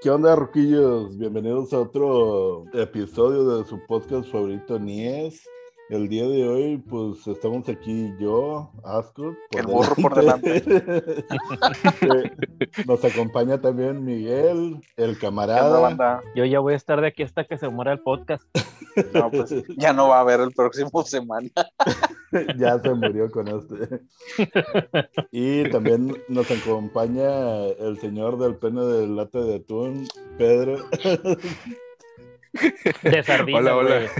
¿Qué onda, Roquillos? Bienvenidos a otro episodio de su podcast favorito, Nies. El día de hoy, pues estamos aquí yo, Asco. El burro por delante. Nos acompaña también Miguel, el camarada. Yo ya voy a estar de aquí hasta que se muera el podcast. No, pues ya no va a haber el próximo semana. ya se murió con este. Y también nos acompaña el señor del pene del late de atún, Pedro. De sardina, Hola, hola.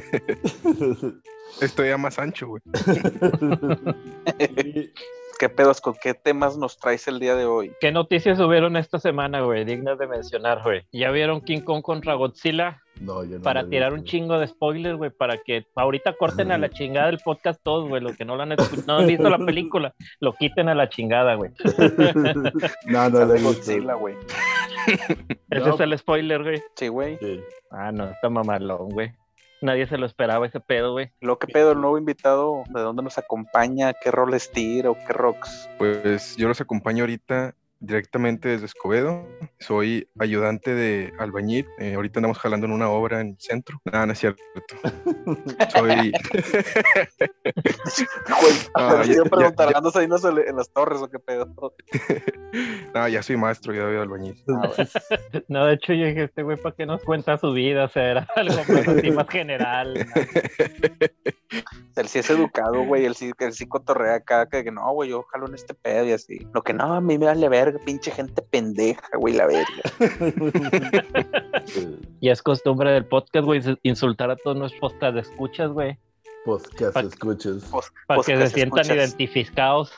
Estoy a más ancho, güey. ¿Qué pedos con qué temas nos traes el día de hoy? ¿Qué noticias hubieron esta semana, güey? Dignas de mencionar, güey. ¿Ya vieron King Kong contra Godzilla? No, yo no para tirar un chingo de spoilers, güey, para que ahorita corten a la chingada del podcast todos, güey, los que no lo han escuchado, no han visto la película, lo quiten a la chingada, güey. no, no visto. Godzilla, güey. Ese No. es el spoiler, güey. Sí, güey. Sí. Ah, no, está mamalón, güey. Nadie se lo esperaba ese pedo, güey. Lo que pedo, el nuevo invitado, ¿de dónde nos acompaña? ¿Qué roles tira o qué rocks? Pues yo los acompaño ahorita directamente desde Escobedo. Soy ayudante de albañil. Eh, ahorita andamos jalando en una obra en el centro. Nada, no es cierto. Soy. Güey, Ah, pero ya- yo ya- preguntar, ya- ¿andas ahí en las, torres o qué pedo? no, ya soy maestro, ya de albañil. Ah, güey. No, de hecho, yo dije, este güey, ¿para qué nos cuenta su vida? O sea, era algo más así, más general. ¿no? Él sí es educado, güey. Él sí, él sí cotorrea acá, que, que no, güey, yo jalo en este pedo y así. Lo que no, a mí me vale verga, pinche gente pendeja, güey, la verga. Y es costumbre del podcast, güey, insultar a todos nuestros podcast de escuchas, güey, Pues que Pa- se escuches. Pues, para pues que se sientan escuchas. identificados.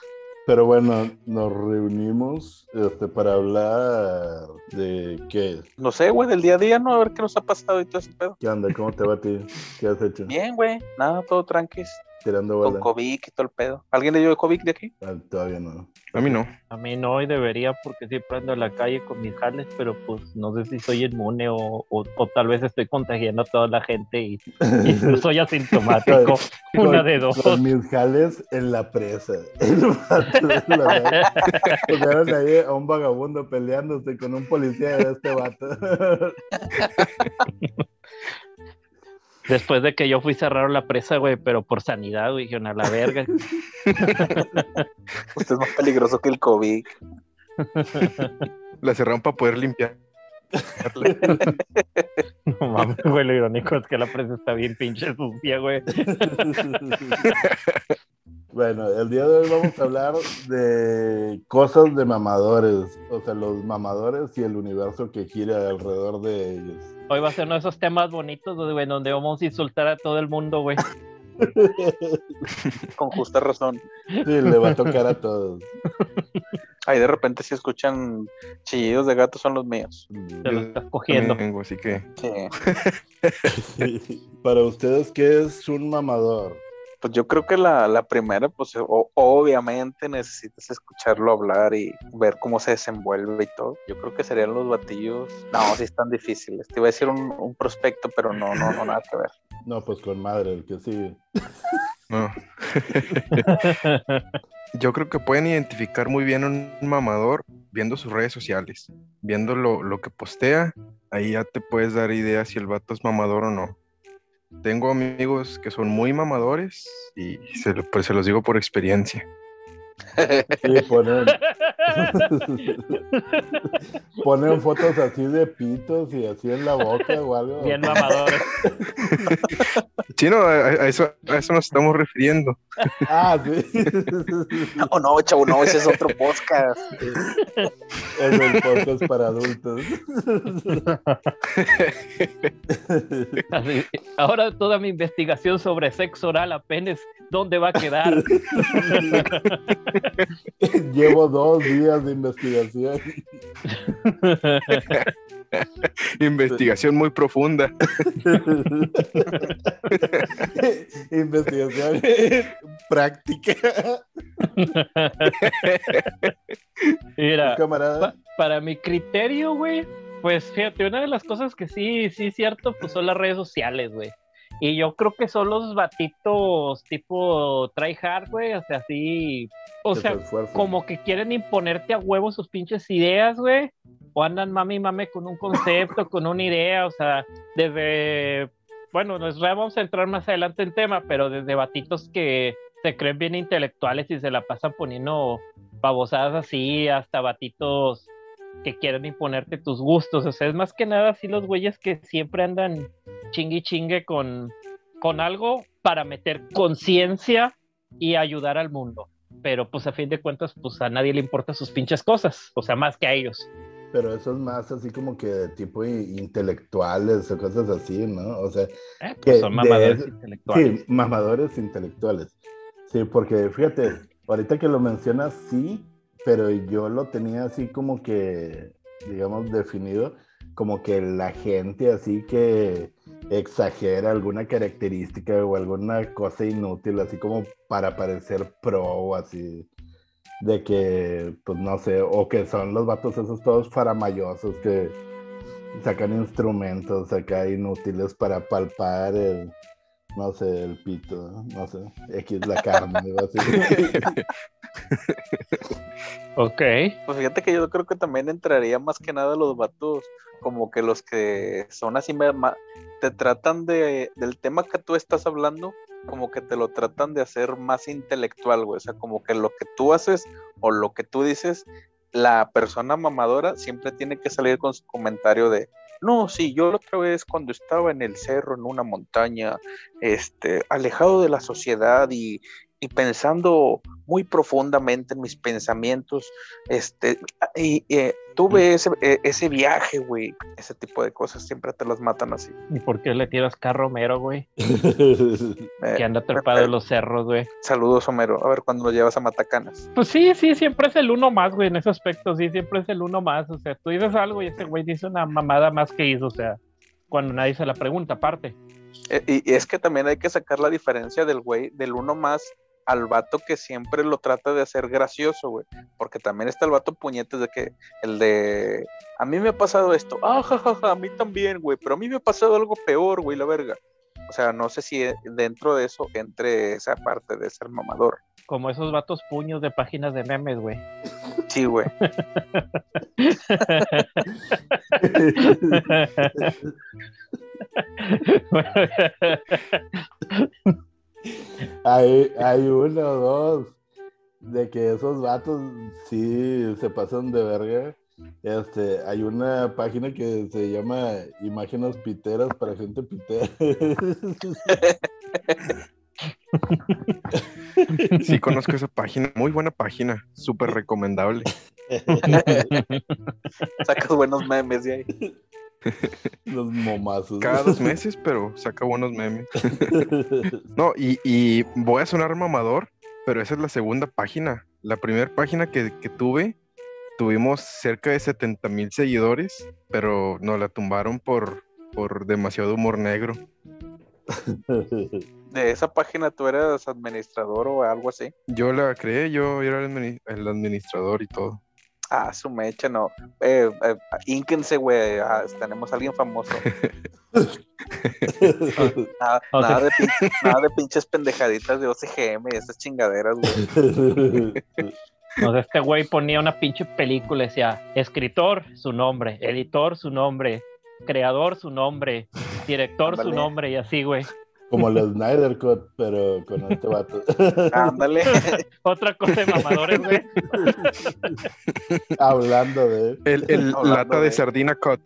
Pero bueno, nos reunimos este, para hablar de qué. No sé, güey, del día a día, ¿no? A ver qué nos ha pasado y todo ese pedo. ¿Qué onda? ¿Cómo te va a ti? ¿Qué has hecho? Bien, güey. Nada, todo tranquis. Tirando Con bola. COVID y todo el pedo. ¿Alguien le dio COVID de aquí? Ah, todavía no. A mí no. A mí no, y debería porque siempre ando en la calle con mis jales, pero pues no sé si soy inmune o, o, o tal vez estoy contagiando a toda la gente y, y no soy asintomático. Una Con- de dos. Con mis jales en la presa. Pusieron ahí a un vagabundo peleándose con un policía de este vato. Después de que yo fui cerraron la presa, güey, pero por sanidad, güey, dijeron a la verga. Usted es más peligroso que el COVID. La cerraron para poder limpiar. No mames, güey, lo irónico es que la presa está bien pinche sucia, güey. Bueno, el día de hoy vamos a hablar de cosas de mamadores, o sea, los mamadores y el universo que gira alrededor de ellos. Hoy va a ser uno de esos temas bonitos, güey, donde vamos a insultar a todo el mundo, güey. Con justa razón. Sí, le va a tocar a todos. Ahí de repente si escuchan chillidos de gatos son los míos. Te lo estás cogiendo. Vengo, así que Sí. Para ustedes, ¿qué es un mamador? Pues yo creo que la, la primera, pues o- obviamente necesitas escucharlo hablar y ver cómo se desenvuelve y todo. Yo creo que serían los batillos. No, sí están difíciles. Te iba a decir un, un prospecto, pero no, no, no, nada que ver. No, pues con madre, el que sigue. no. Yo creo que pueden identificar muy bien un mamador viendo sus redes sociales, viendo lo, lo que postea, ahí ya te puedes dar idea si el vato es mamador o no. Tengo amigos que son muy mamadores y se, pues se los digo por experiencia. Sí, ponen, ponen fotos así de pitos y así en la boca o algo. Bien mamadores. Sí, no, a, a eso, a eso nos estamos refiriendo. Ah, sí. No, no, chavo, no, ese es otro podcast. Es el podcast para adultos. Así, Ahora toda mi investigación sobre sexo oral a penes, ¿dónde va a quedar? Llevo dos días de investigación. Investigación muy profunda. investigación práctica. Mira, Camarada. pa- para mi criterio, güey, pues fíjate, una de las cosas que sí, sí es cierto, pues son las redes sociales, güey. Y yo creo que son los batitos tipo try hard, güey, o sea, así, o que sea, se como que quieren imponerte a huevo sus pinches ideas, güey. o andan mami mame con un concepto, con una idea, o sea, desde, bueno, nos vamos a entrar más adelante en tema, pero desde batitos que se creen bien intelectuales y se la pasan poniendo babosadas así, hasta batitos que quieren imponerte tus gustos, o sea, es más que nada así los güeyes que siempre andan chingue chingue con, con algo para meter conciencia y ayudar al mundo. Pero pues a fin de cuentas, pues a nadie le importa sus pinches cosas, o sea, más que a ellos. Pero eso es más así como que de tipo intelectuales o cosas así, ¿no? O sea, eh, pues son mamadores intelectuales. Sí, mamadores intelectuales. Sí, porque fíjate, ahorita que lo mencionas, sí, pero yo lo tenía así como que, digamos, definido como que la gente así que exagera alguna característica o alguna cosa inútil, así como para parecer pro o así, de que, pues no sé, o que son los vatos esos todos faramayosos que sacan instrumentos acá inútiles para palpar el, no sé, el pito, no sé, X la carne, ok. Pues fíjate que yo creo que también entraría más que nada los vatos, como que los que son así, te tratan de, del tema que tú estás hablando, como que te lo tratan de hacer más intelectual, güey. O sea, como que lo que tú haces o lo que tú dices, la persona mamadora siempre tiene que salir con su comentario de, no, sí, yo la otra vez cuando estaba en el cerro, en una montaña, este, alejado de la sociedad y, y pensando muy profundamente en mis pensamientos, este, y, eh, tuve ese, e, ese viaje, güey, ese tipo de cosas siempre te las matan así. ¿Y por qué le tiras carro Homero, güey? que anda trepado en los cerros, güey. Saludos, Homero. A ver cuando lo llevas a Matacanas. Pues sí, sí, siempre es el uno más, güey, en ese aspecto, sí, siempre es el uno más. O sea, tú dices algo y ese güey dice una mamada más que hizo, o sea, cuando nadie se la pregunta, aparte. Eh, y, y es que también hay que sacar la diferencia del güey, del uno más al vato que siempre lo trata de hacer gracioso, güey. Porque también está el vato puñetes de que, el de, a mí me ha pasado esto, ah, jajaja, a mí también, güey, pero a mí me ha pasado algo peor, güey, la verga. O sea, no sé si dentro de eso entre esa parte de ser mamador. Como esos vatos puños de páginas de memes, güey. Sí, güey. hay, hay uno o dos de que esos vatos sí se pasan de verga. Este, hay una página que se llama Imágenes Piteras para gente pitera. Sí, conozco esa página. Muy buena página. Súper recomendable. Sacas buenos memes de ahí. Los momazos. Cada dos meses, pero saca buenos memes. no, y, voy a sonar mamador, pero esa es la segunda página. La primera página que, tuve, tuvimos cerca de 70 mil seguidores, pero nos la tumbaron por, por demasiado humor negro. ¿De esa página tú eras administrador o algo así? Yo la creé, yo era el administrador y todo. Ah, su mecha, no. Eh, eh, ínquense, güey. Ah, tenemos a alguien famoso. nada, de pinches, pendejaditas de OCGM y esas chingaderas, güey. O sea, este güey ponía una pinche película decía, escritor, su nombre, editor, su nombre, creador, su nombre, director, su nombre, y así, güey. Como el Snyder Cut, pero con este vato. Ándale. Otra cosa de mamadores, güey. Hablando de. El, el lata de, sardina cut.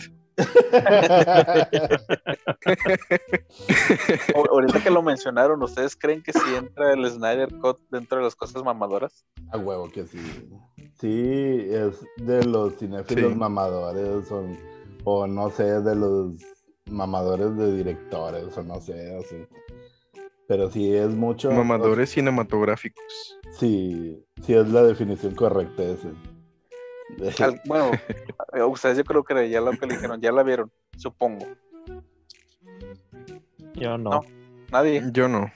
Ahorita que lo mencionaron, ¿ustedes creen que sí entra el Snyder Cut dentro de las cosas mamadoras? A huevo que sí. Sí, es de los cinéfilos mamadores, o no sé, de los mamadores de directores o no sé, así. Pero sí es mucho. Mamadores cinematográficos. Sí, sí es la definición correcta ese. bueno, ustedes yo creo que ya lo que le dijeron, ya la vieron, supongo. Yo no. Nadie. Yo no.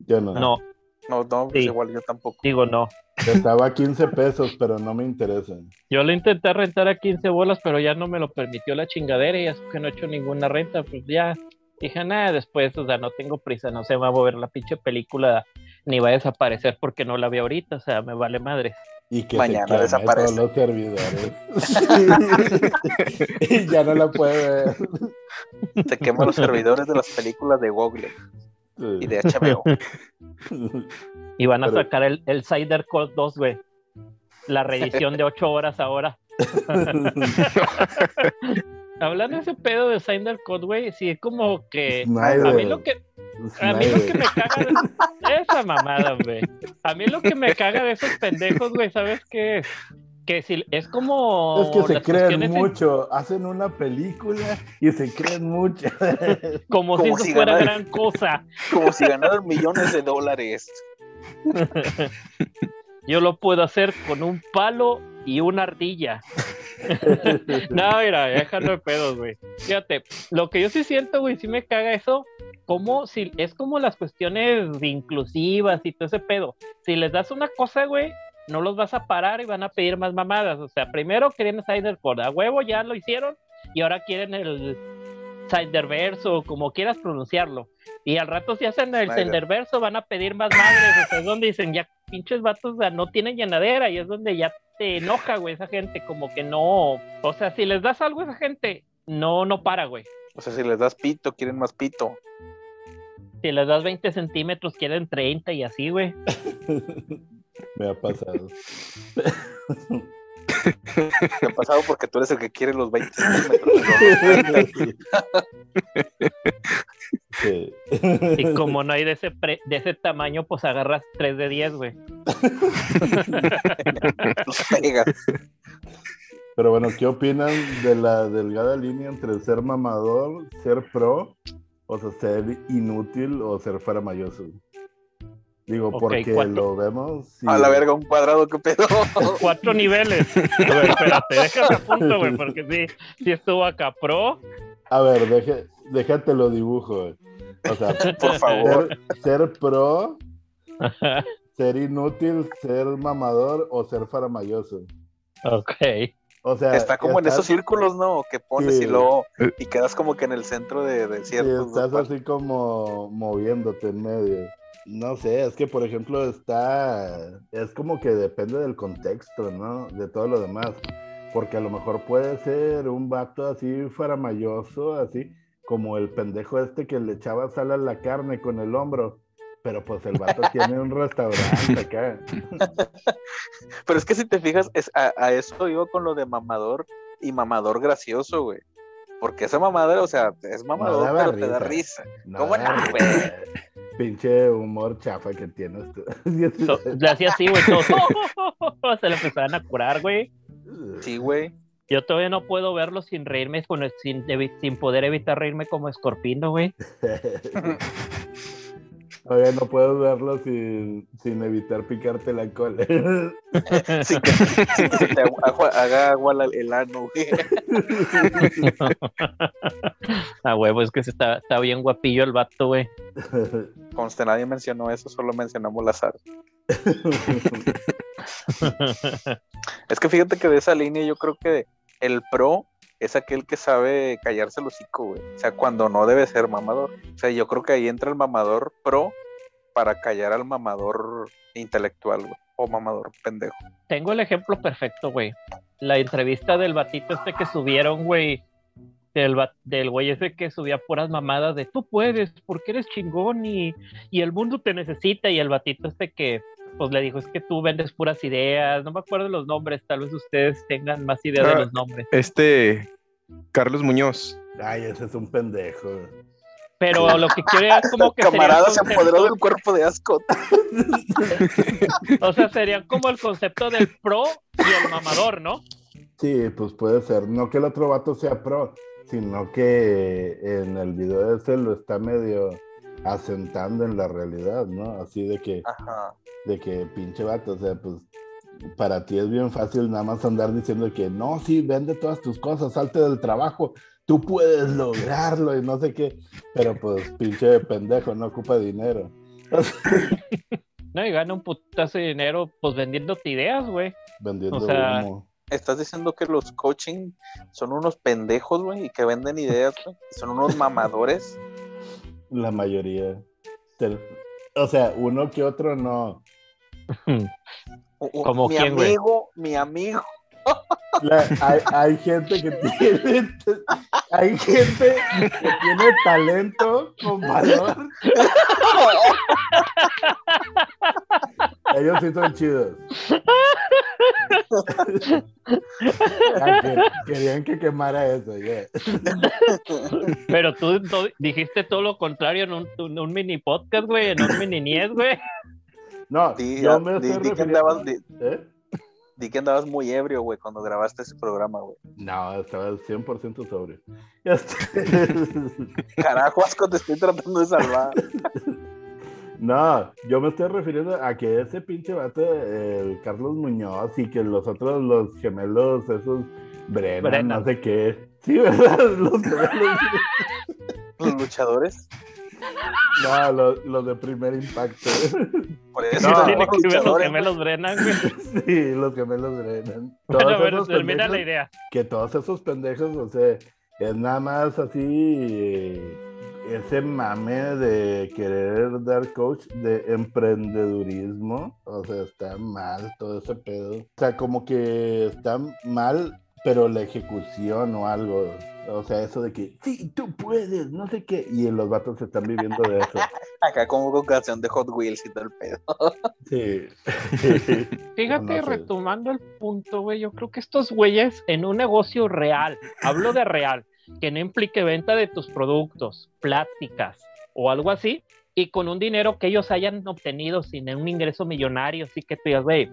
Yo no. No. No, no, pues igual yo tampoco. Digo no. Estaba a 15 pesos, pero no me interesa. Yo lo intenté rentar a 15 bolas, pero ya no me lo permitió la chingadera y es que no he hecho ninguna renta, pues ya dije, nada, después, o sea, no tengo prisa, no se va a mover la pinche película, ni va a desaparecer porque no la veo ahorita, o sea, me vale madre. Y que Mañana se desaparece. todos los servidores. y ya no la puede ver. Se queman los servidores de las películas de Google y de HBO. Y van a Pero- sacar el, el Cider Code 2, güey. La reedición de 8 horas ahora. Hablando de ese pedo de Cider Code, güey, sí es como que. Snyder. A mí lo que, a mí lo que me caga de esa mamada, güey. A mí lo que me caga de esos pendejos, güey, ¿sabes qué es? Que si es como. Es que se creen en- mucho, hacen una película y se creen mucho. como, si Como eso si fuera gran cosa. Como si ganaran millones de dólares. Yo lo puedo hacer con un palo y una ardilla. No, mira, déjalo de pedos, güey. Fíjate, lo que yo sí siento, güey, sí me caga eso, como si es como las cuestiones inclusivas y todo ese pedo. Si les das una cosa, güey, no los vas a parar y van a pedir más mamadas. O sea, primero querían Cidercore, a huevo ya lo hicieron y ahora quieren el Ciderverso, como quieras pronunciarlo. Y al rato si hacen el Snyder. Ciderverso van a pedir más madres, o sea, es donde dicen ya pinches vatos o sea, no tienen llenadera y es donde ya te enoja, güey, esa gente, como que no, o sea, si les das algo a esa gente, no, no para, güey. O sea, si les das pito, quieren más pito. Si les das 20 centímetros, quieren 30 y así, güey. Me ha pasado. ¿Qué ha pasado? Porque tú eres el que quiere los 20 centímetros. y no los 30. Sí. Y como no hay de ese, pre- de ese tamaño, pues agarras 3 de 10, güey. Pero bueno, ¿qué opinan de la delgada línea entre ser mamador, ser pro, o sea, ser inútil o ser faramayoso? Digo, Ok, porque lo vemos. A la verga, un cuadrado, ¿qué pedo? Cuatro niveles. A ver, espérate, déjame a punto, güey, porque sí, sí estuvo acá pro. A ver, deje- déjate lo dibujo. O sea, Por favor. ser, ser pro, ser inútil, ser mamador o ser faramayoso. ok. O sea, Está como en esos círculos, ¿no? Que pones Sí. y luego Eh. y quedas como que en el centro de, de Sí, ciertos. estás así como moviéndote en medio. No sé, es que por ejemplo está, es como que depende del contexto, ¿no? De todo lo demás. Porque a lo mejor puede ser un vato así faramayoso, así como el pendejo este que le echaba sal a la carne con el hombro. Pero pues el vato tiene un restaurante acá. Pero es que si te fijas, es, a, a eso iba con lo de mamador y mamador gracioso, güey. Porque esa mamadera, o sea, es mamador, daba pero te da risa. risa. No, ¿Cómo no, güey? Pinche humor chafa que tienes tú. So- le hacía así, güey. Se le empezaban a curar, güey. Sí, güey. Yo todavía no puedo verlo sin reírme, sin, sin poder evitar reírme como escorpino, güey. Oye, no puedo verlo sin, sin evitar picarte la cola. Sin que, sin que te haga agua la- el ano, güey. Ah, huevo, es que se está, está bien guapillo el vato, güey. Conste, nadie mencionó eso, solo mencionamos la sal. Es que fíjate que de esa línea yo creo que el pro es aquel que sabe callarse el hocico, güey. O sea, cuando no debe ser mamador. O sea, yo creo que ahí entra el mamador pro para callar al mamador intelectual, güey. O mamador pendejo. Tengo el ejemplo perfecto, güey. La entrevista del batito este que subieron, güey. Del, del güey ese que subía puras mamadas de tú puedes, porque eres chingón y, y el mundo te necesita. Y el batito este que pues le dijo, es que tú vendes puras ideas. No me acuerdo los nombres, tal vez ustedes tengan más ideas de Ah. los nombres. Este, Carlos Muñoz. Ay, ese es un pendejo. Pero lo que quiero es como que Camarada se apoderó del cuerpo de asco. O sea, sería como el concepto del pro y el mamador, ¿no? Sí, pues puede ser. No que el otro vato sea pro, sino que en el video ese lo está medio asentando en la realidad, ¿no? Así de que, Ajá. de que pinche vato, o sea, pues para ti es bien fácil nada más andar diciendo que no, sí, vende todas tus cosas, salte del trabajo, tú puedes lograrlo y no sé qué, pero pues pinche pendejo, no ocupa dinero. No, y gana un putazo de dinero, pues vendiéndote ideas, güey. Vendiendo O sea, humo. Estás diciendo que los coaching son unos pendejos, güey, y que venden ideas, güey. Son unos mamadores. La mayoría. O sea, uno que otro no. ¿Como mi quién, amigo, mi amigo. La- hay, hay gente que tiene, hay gente que tiene talento con valor. Ellos sí son chidos. Que- querían que quemara eso, ya. Pero tú, tú dijiste todo lo contrario en un, en un mini podcast, güey, en un mini nies, güey. No, Di, yo me di- estoy di que andabas, di- ¿Eh? di que andabas muy ebrio, güey, cuando grabaste ese programa, güey. No, estaba 100% sobrio. Carajo, Asco, te estoy tratando de salvar. No, yo me estoy refiriendo a que ese pinche vato, el Carlos Muñoz y que los otros, los gemelos, esos Brennan, Brennan. no sé qué. Sí, ¿verdad? Los gemelos. Los luchadores. No, los, los de primer impacto. Por eso No. Tiene que ver los gemelos Brennan, güey. Sí, los gemelos Brennan. Todos Bueno, a ver, esos termina la idea. que todos esos pendejos, o sea, es nada más así ese mame de querer dar coach de emprendedurismo, o sea, está mal todo ese pedo. O sea, como que está mal, pero la ejecución o algo. O sea, eso de que, sí, tú puedes, no sé qué. Y los vatos se están viviendo de eso. Acá como con canción de Hot Wheels y todo el pedo. Sí. Fíjate, No sé. retomando el punto, güey, yo creo que estos güeyes en un negocio real, hablo de real, que no implique venta de tus productos, pláticas o algo así, y con un dinero que ellos hayan obtenido sin un ingreso millonario, así que tú digas, güey,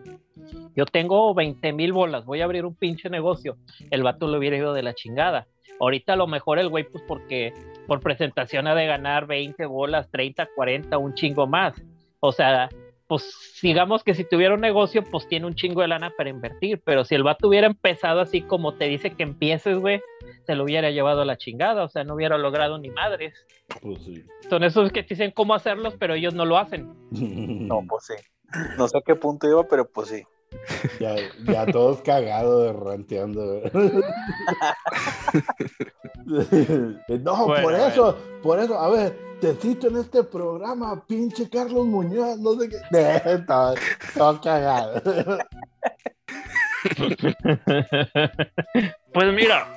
yo tengo 20 mil bolas, voy a abrir un pinche negocio, el vato lo hubiera ido de la chingada. Ahorita a lo mejor el güey, pues porque por presentación ha de ganar 20 bolas, 30, 40, un chingo más. O sea, pues digamos que si tuviera un negocio, pues tiene un chingo de lana para invertir, pero si el vato hubiera empezado así como te dice que empieces, güey, se lo hubiera llevado a la chingada, o sea, no hubiera logrado ni madres. Pues sí. Son esos que te dicen cómo hacerlos, pero ellos no lo hacen. No, pues sí. No sé a qué punto iba, pero pues sí. Ya, ya todos cagados, ranteando. no, Bueno, por eso, por eso, a ver, te cito en este programa, pinche Carlos Muñoz, no sé qué. todo, todo cagado. pues mira,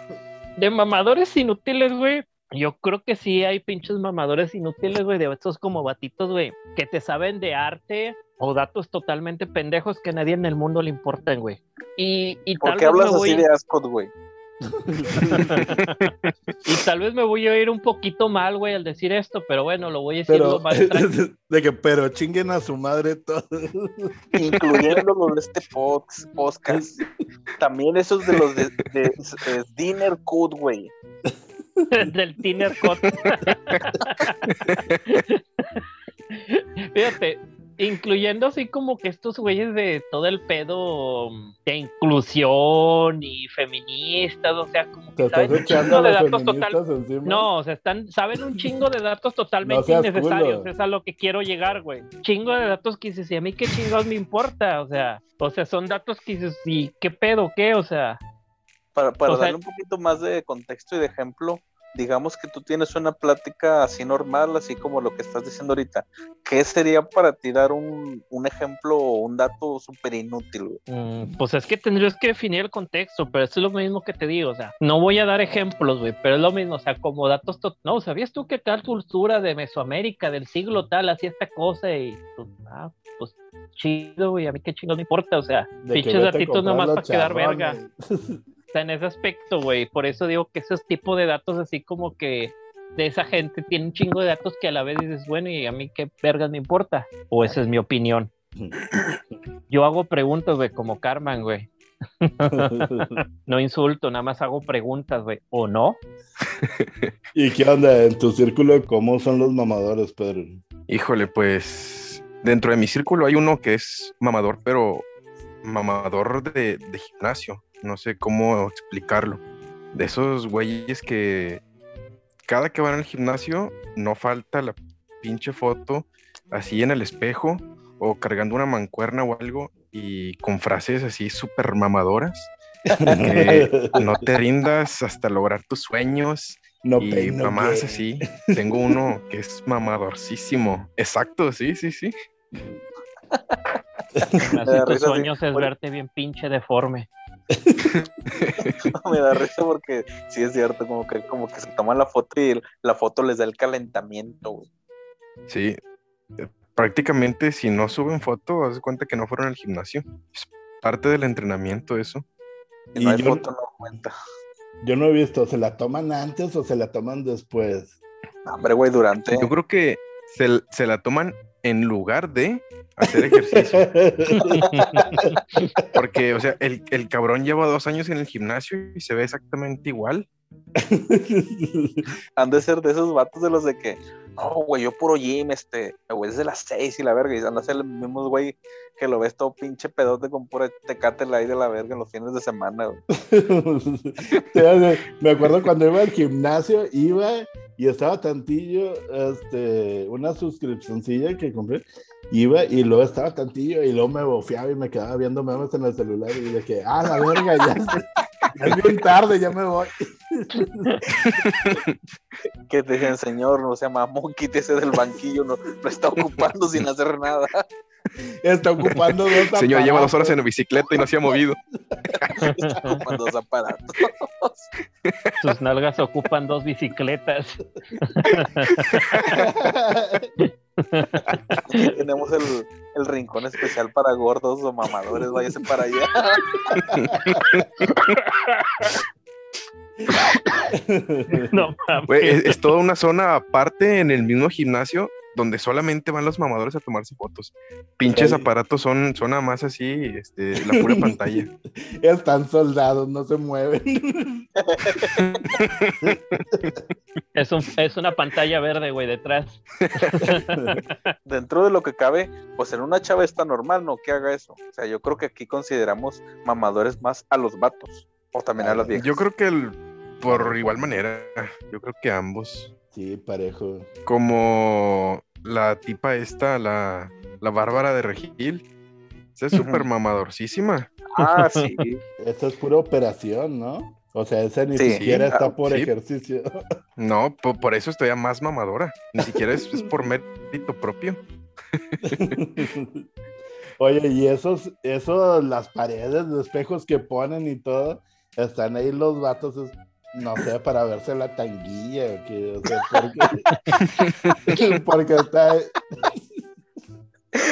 de mamadores inútiles, güey. Yo creo que sí hay pinches mamadores inútiles, güey, de estos como batitos, güey, que te saben de arte o datos totalmente pendejos que a nadie en el mundo le importan, güey. Y, y ¿Por tal qué hablas voy- así de Ascot, güey? y tal vez me voy a ir un poquito mal, güey, al decir esto, pero bueno, lo voy a decir Pero, lo más tranquilo. de que, pero chinguen a su madre todo. Incluyendo los de este pods- podcast. También esos de los de, de- de Dinner Code, güey. del Tiner Cut. Fíjate, incluyendo así como que estos güeyes de todo el pedo de inclusión y feministas, o sea, como Te que estás saben un chingo de datos total. No, o sea, están, saben un chingo de datos totalmente No innecesarios. culo. Es a lo que quiero llegar, güey. Chingo de datos que dices, y a mí qué chingados me importa, o sea, o sea, son datos que dices, ¿y qué pedo, qué? O sea, Para, para O sea- darle un poquito más de contexto y de ejemplo, digamos que tú tienes una plática así normal, así como lo que estás diciendo ahorita. ¿Qué sería para ti dar un, un ejemplo o un dato súper inútil? Mm, Pues es que tendrías que definir el contexto, pero eso es lo mismo que te digo, o sea, no voy a dar ejemplos, güey, pero es lo mismo, o sea, como datos, to- no, ¿sabías tú que tal cultura de Mesoamérica del siglo tal hacía esta cosa y, pues, ah, pues chido, güey, a mí qué chingo no importa, o sea, pinches datitos nomás para quedar verga, sea, en ese aspecto, güey, por eso digo que esos tipos de datos así como que de esa gente tiene un chingo de datos que a la vez dices, bueno, y a mí qué vergas me importa, o esa es mi opinión. Yo hago preguntas, güey, como Carmen, güey. No insulto, nada más hago preguntas, güey. ¿O no? ¿Y qué onda en tu círculo? ¿Cómo son los mamadores, Pedro? Híjole, pues dentro de mi círculo hay uno que es mamador, pero mamador de, de gimnasio. No sé cómo explicarlo. De esos güeyes que cada que van al gimnasio no falta la pinche foto así en el espejo o cargando una mancuerna o algo y con frases así súper mamadoras. que no te rindas hasta lograr tus sueños no y no mamás así. Tengo uno que es mamadorcísimo. Exacto, sí, sí, sí. Así tus sueños es verte bien pinche deforme. me da risa porque sí es cierto, como que, como que se toman la foto y la foto les da el calentamiento, güey. Sí, prácticamente si no suben foto, haz de cuenta que no fueron al gimnasio. Es parte del entrenamiento eso. Si Y no hay yo- foto, no cuenta. Yo no he visto, ¿se la toman antes o se la toman después? No, Hombre, güey, durante. Yo creo que se, se la toman en lugar de hacer ejercicio. Porque, o sea, el, el cabrón lleva dos años en el gimnasio y se ve exactamente igual. Han de ser de esos vatos de los de que, no, güey, yo puro gym, este, me voy desde las seis y la verga, y han de ser los mismos, güey, que lo ves todo pinche pedote con pura tecate el aire de la verga en los fines de semana, güey. Me acuerdo cuando iba al gimnasio, iba y estaba tantillo, este, una suscripcioncilla que compré, iba y luego estaba tantillo y luego me bofeaba y me quedaba viendo memes en el celular y de que, ah, la verga, ya, es- ya es bien tarde, ya me voy. Que te dicen, señor, no sea mamón, quítese del banquillo, no, no está ocupando sin hacer nada. Está ocupando dos Señor, lleva dos horas aparatos. en la bicicleta y no se ha movido. Está ocupando dos aparatos. Sus nalgas ocupan dos bicicletas. Aquí tenemos el, el rincón especial para gordos o mamadores, váyase para allá. No mames. Es toda una zona aparte en el mismo gimnasio donde solamente van los mamadores a tomarse fotos. Pinches aparatos son, son nada más así, este, la pura pantalla. Están soldados, no se mueven. Es, un, es una pantalla verde, güey, detrás. Dentro de lo que cabe, pues en una chava está normal, ¿no? Que haga eso. O sea, yo creo que aquí consideramos mamadores más a los vatos. O también a las viejas. Yo creo que el- por igual manera, yo creo que ambos. Sí, parejo. Como la tipa esta, la, la Bárbara de Regil. Esa es súper mamadorcísima. Ah, sí. Esa es pura operación, ¿no? O sea, esa ni Sí, siquiera está ah, por sí. ejercicio. No, po- por, eso estoy más mamadora. Ni siquiera es, es por mérito propio. Oye, y esos, esos, las paredes de espejos que ponen y todo, están ahí los vatos, no sé, para verse la tanguilla o qué, o sea, porque, porque está,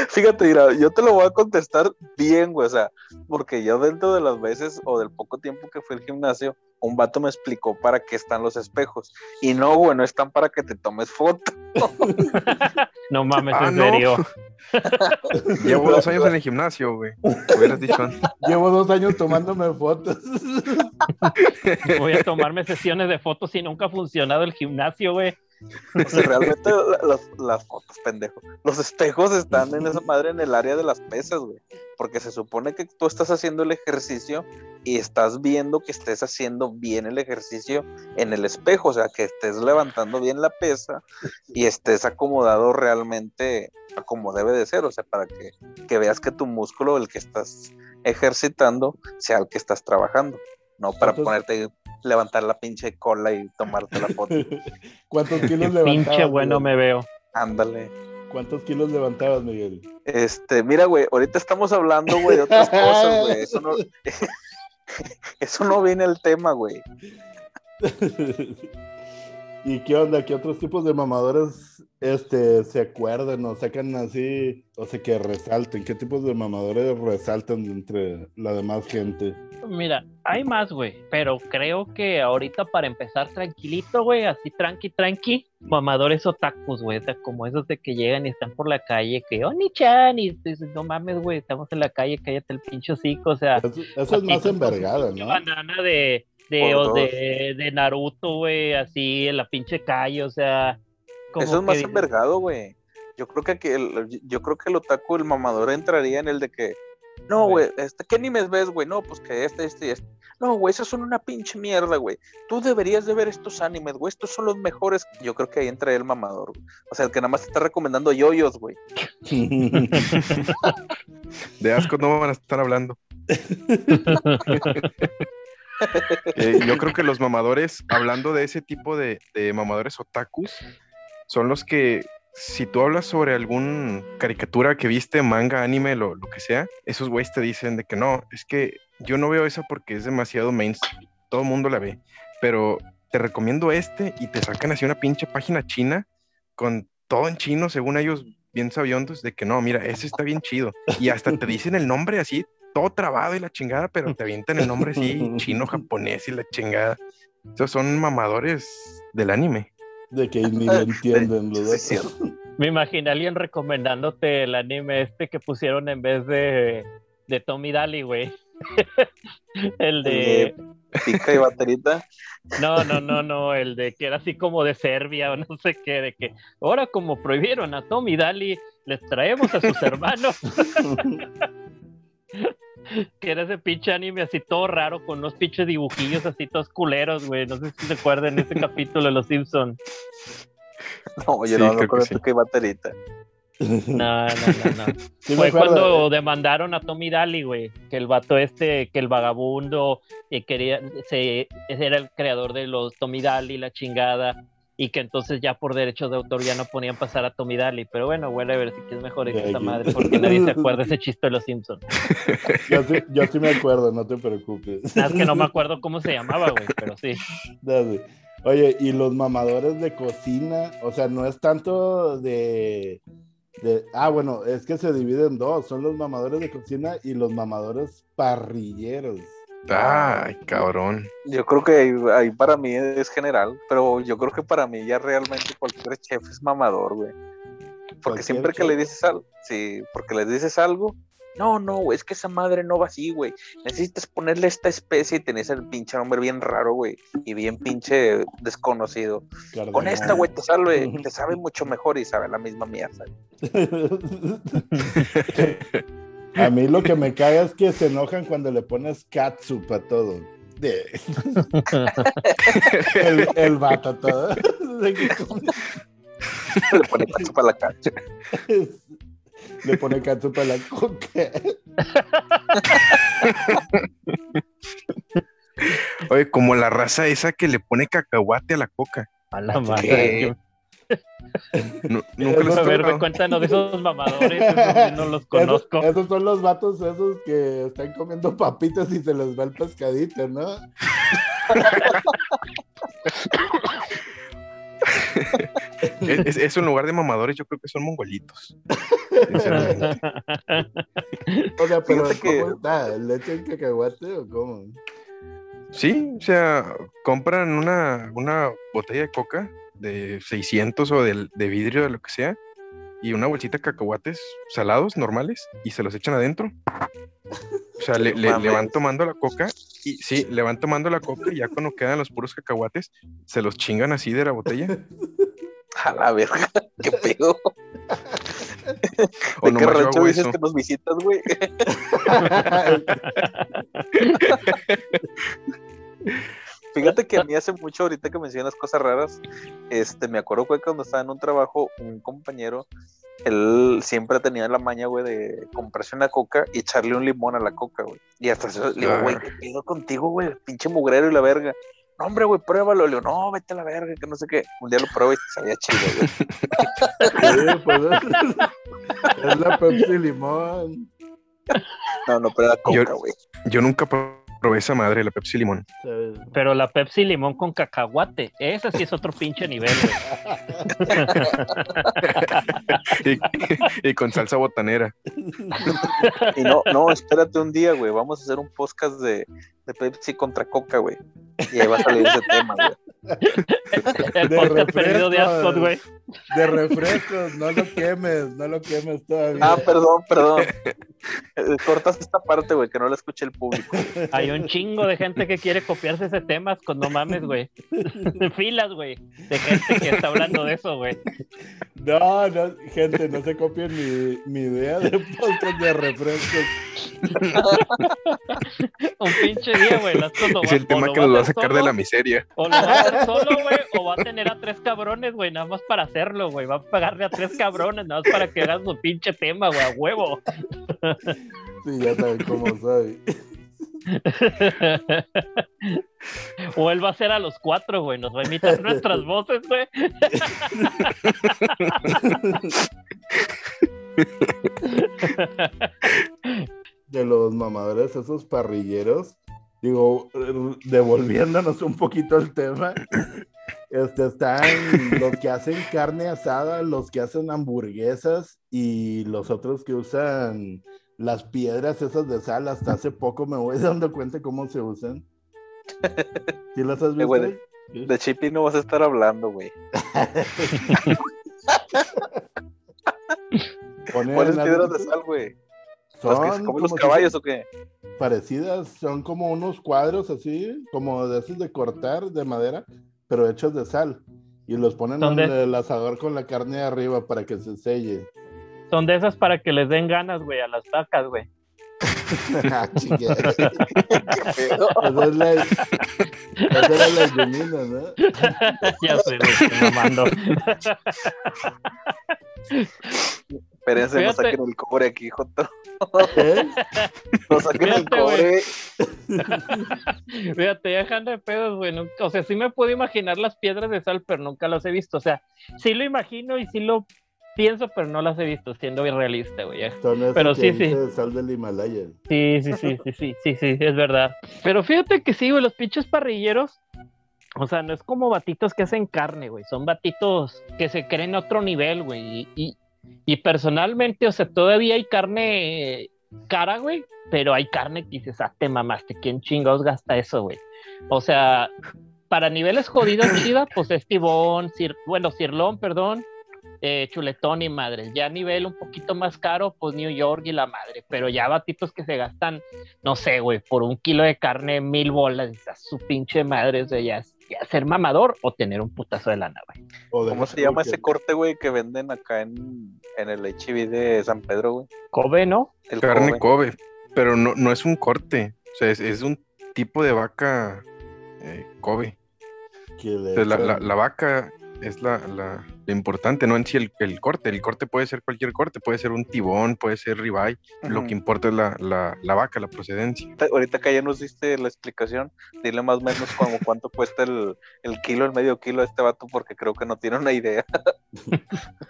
Fíjate, mira, yo te lo voy a contestar bien, güey. O sea, porque yo dentro de las veces o del poco tiempo que fui al gimnasio, un vato me explicó para qué están los espejos. Y no, güey, no están para que te tomes foto. No mames, Ah, en no. serio. Llevo dos años en el gimnasio, güey. Hubieras dicho antes. llevo dos años tomándome fotos. Voy a tomarme sesiones de fotos y nunca ha funcionado el gimnasio, güey. Realmente la- las, las fotos, pendejo. Los espejos están en esa madre en el área de las pesas, güey. Porque se supone que tú estás haciendo el ejercicio y estás viendo que estés haciendo bien el ejercicio en el espejo. O sea, que estés levantando bien la pesa y estés acomodado realmente a como debe de ser. O sea, para que, que veas que tu músculo, el que estás ejercitando, sea el que estás trabajando. No para ponerte, levantar la pinche cola y tomarte la foto. ¿Cuántos kilos levantabas? Pinche bueno Miguel? me veo. Ándale. ¿Cuántos kilos levantabas, Miguel? Este, mira, güey, ahorita estamos hablando, güey, de otras cosas, güey. Eso no, eso no viene al tema, güey. ¿Y qué onda? ¿Qué otros tipos de mamadores este, se acuerdan o sacan así, o sea, que resalten? ¿Qué tipos de mamadores resaltan entre la demás gente? Mira, hay más, güey, pero creo que ahorita para empezar tranquilito, güey, así tranqui, tranqui, mamadores otakus, güey, o sea, como esos de que llegan y están por la calle, que, oh, ni-chan, y dices, no mames, güey, estamos en la calle, cállate el pinche hocico, o sea, Eso, eso es más pinche ¿no? banana de, de, o de, de Naruto, güey, así en la pinche calle, o sea, como Eso es más que- envergado, güey. Yo creo que aquí el, yo creo que el otaku, el mamador entraría en el de que, no, güey, este, ¿qué animes ves, güey? No, pues que este, este y este. No, güey, esos son una pinche mierda, güey. Tú deberías de ver estos animes, güey. Estos son los mejores. Yo creo que ahí entra el mamador, güey. O sea, el que nada más te está recomendando yoyos, güey. De asco no van a estar hablando. Eh, yo creo que los mamadores, hablando de ese tipo de, de mamadores otakus, son los que si tú hablas sobre algún caricatura que viste, manga, anime, lo, que sea, esos güeyes te dicen de que no, es que yo no veo eso porque es demasiado mainstream. Todo el mundo la ve. Pero te recomiendo este y te sacan así una pinche página china con todo en chino, según ellos, bien sabiondos, de que no, mira, ese está bien chido. Y hasta te dicen el nombre así, todo trabado y la chingada, pero te avientan el nombre así, chino, japonés y la chingada. Esos son mamadores del anime. De que ni lo entienden, Sí, dos. es cierto. Me imaginé a alguien recomendándote el anime este que pusieron en vez de, de Tommy Daly, güey. el de. Pica y baterita. No, no, no, no. El de que era así como de Serbia o no sé qué. De que ahora, como prohibieron a Tommy Daly, les traemos a sus hermanos. que era ese pinche anime así todo raro con unos pinches dibujillos así todos culeros, güey. No sé si se acuerdan de ese capítulo de Los Simpsons. No, yo Sí, no me acuerdo que sí. baterita. No, no, no, no. Sí Fue acuerdo. cuando demandaron a Tommy Daly, güey, que el vato este, que el vagabundo, eh, quería, se, ese era el creador de los Tommy Daly, la chingada, y que entonces ya por derechos de autor ya no ponían pasar a Tommy Daly, pero bueno, whatever, si quieres mejor Ya, esta ya. madre, porque nadie se acuerda de ese chiste de los Simpsons. Yo sí, yo sí me acuerdo, no te preocupes. Nada más que no me acuerdo cómo se llamaba, güey, pero sí. Dale. Oye, y los mamadores de cocina, o sea, no es tanto de, de- Ah, bueno, es que se divide en dos, son los mamadores de cocina y los mamadores parrilleros. Ay, cabrón. Yo creo que ahí, ahí para mí es general, pero yo creo que para mí ya realmente cualquier chef es mamador, güey. Porque siempre que chef. le dices algo, sí, porque le dices algo, no, no, güey, es que esa madre no va así, güey. Necesitas ponerle esta especie y tenés el pinche nombre bien raro, güey, y bien pinche desconocido. Con esta, güey, te sabe, te sabe mucho mejor y sabe la misma mierda. A mí lo que me caga es que se enojan cuando le pones catsup a todo. De- el, el vato a todo. Le pone cacho para la cancha. Le pone catsup a la coca. Oye, como la raza esa que le pone cacahuate a la coca. A la madre. Nunca los A he ver, me cuéntanos de esos mamadores, esos no los conozco. Esos, esos son los vatos esos que están comiendo papitas y se les va el pescadito, ¿no? Es, es- eso en lugar de mamadores, yo creo que son mongolitos. O sea, pero Fíjate que- ¿cómo está? ¿Leche en cacahuate o cómo? Sí, o sea, compran una, una botella de coca de 600 o de, de vidrio, de lo que sea, y una bolsita de cacahuates salados, normales, y se los echan adentro. O sea, le, le- le van tomando la coca, y sí, le van tomando la coca, y ya cuando quedan los puros cacahuates, se los chingan así de la botella. A la verga, qué pedo. O ¿De qué rancho hago dices eso. que nos visitas, güey? Fíjate que a mí hace mucho, ahorita que mencionas cosas raras, este, me acuerdo que cuando estaba en un trabajo, un compañero, él siempre tenía la maña, güey, de comprarse una coca y echarle un limón a la coca, güey. Y hasta eso, le digo, güey. ¿qué pedo contigo, güey? Pinche mugrero y la verga. No, hombre, güey, pruébalo. Le digo, no, vete a la verga, que no sé qué. Un día lo probé y sabía chido, güey. Sí, pues, es la Pepsi Limón. No, no, pero Yo- coca, güey. Yo nunca probé esa madre, la Pepsi Limón. Pero la Pepsi limón con cacahuate, ese sí es otro pinche nivel, güey. Y, y con salsa botanera. Y no, no, espérate un día, güey. Vamos a hacer un podcast de, de Pepsi contra Coca, güey. Y ahí va a salir ese tema, güey. El De podcast perdido de. Ascot, güey. De refrescos, no lo quemes, no lo quemes todavía. Ah, perdón, perdón. Eh, Cortas esta parte, güey, que no la escuche el público. Hay un chingo de gente que quiere copiarse ese tema, con no mames, güey. Filas, güey, de gente que está hablando de eso, güey. No, no, gente, no se copien mi, mi idea de podcast de refrescos. Un pinche día, güey. Es el o tema lo que va a nos va a hacer sacar de solo, la miseria. O lo va a hacer solo, güey, o va a tener a tres cabrones, güey, nada más para hacerlo, güey. Va a pagarle a tres cabrones, nada más para que hagan su pinche tema, güey, a huevo. Sí, ya saben cómo soy. o él va a ser a los cuatro, güey. Nos va a imitar nuestras voces, güey. de los mamadores, esos parrilleros, digo, devolviéndonos un poquito el tema, este, están los que hacen carne asada, los que hacen hamburguesas y los otros que usan las piedras esas de sal. Hasta hace poco me voy dando cuenta cómo se usan. ¿Sí las has visto? de, de Chippy no vas a estar hablando, güey. ¿Cuáles piedras de sal, güey? Son como los caballos o qué? Parecidas, son como unos cuadros así, como de esos de cortar de madera, pero hechos de sal. Y los ponen en el asador con la carne arriba para que se selle. Son de esas para que les den ganas, güey, a las vacas, güey. ah, Esa es la, esa era la yumina, ¿no? ya sé, güey, Espérense, no saquen el cobre aquí, Joto. ¿Eh? No saquen el cobre. Fíjate, ya de pedos, güey. O sea, sí me puedo imaginar las piedras de sal, pero nunca las he visto. O sea, sí lo imagino y sí lo pienso, pero no las he visto, siendo irrealista, güey. Pero sí, sí. Sal del Himalaya. Sí, sí, sí, sí, sí, sí, sí, es verdad. Pero fíjate que sí, güey, los pinches parrilleros. O sea, no es como batitos que hacen carne, güey. Son batitos que se creen a otro nivel, güey. Y, y personalmente, o sea, todavía hay carne cara, güey, pero hay carne que dices, ah, te mamaste, ¿quién chingados gasta eso, güey? O sea, para niveles jodidos, chida, pues es tibón, bueno, cirlón, perdón, eh, chuletón y madre. Ya a nivel un poquito más caro, pues New York y la madre. Pero ya batitos que se gastan, no sé, güey, por un kilo de carne, mil bolas, su pinche madre, o sea, ya, ser mamador o tener un putazo de lana, güey. ¿Cómo se llama ese corte, güey, que venden acá en, en el HIV de San Pedro, güey? Kobe, ¿no? El carne Kobe. pero no, no es un corte, o sea, es, un tipo de vaca eh, Kobe. la, la, la, vaca es la, la, lo importante, no en sí el, el, corte. El corte puede ser cualquier corte, puede ser un tibón, puede ser ribeye. Lo que importa es la, la, la, vaca, la procedencia. Ahorita que ya nos diste la explicación, dile más o menos como cuánto cuesta el, el, kilo, el medio kilo de este vato, porque creo que no tiene una idea.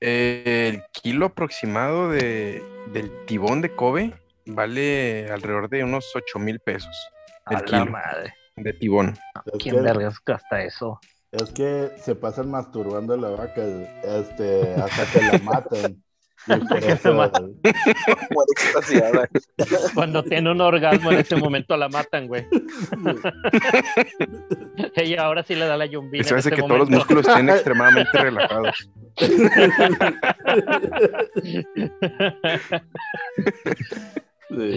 el kilo aproximado de, del tibón de Kobe vale alrededor de unos 8 mil pesos. El kilo madre. de tibón. ¿Quién vergas gasta eso? Es que se pasan masturbando a la vaca este, hasta que la matan. Cuando tiene un orgasmo en ese momento la matan, güey. Ella ahora sí le da la yumbina. Se hace que todos los músculos estén extremadamente relajados.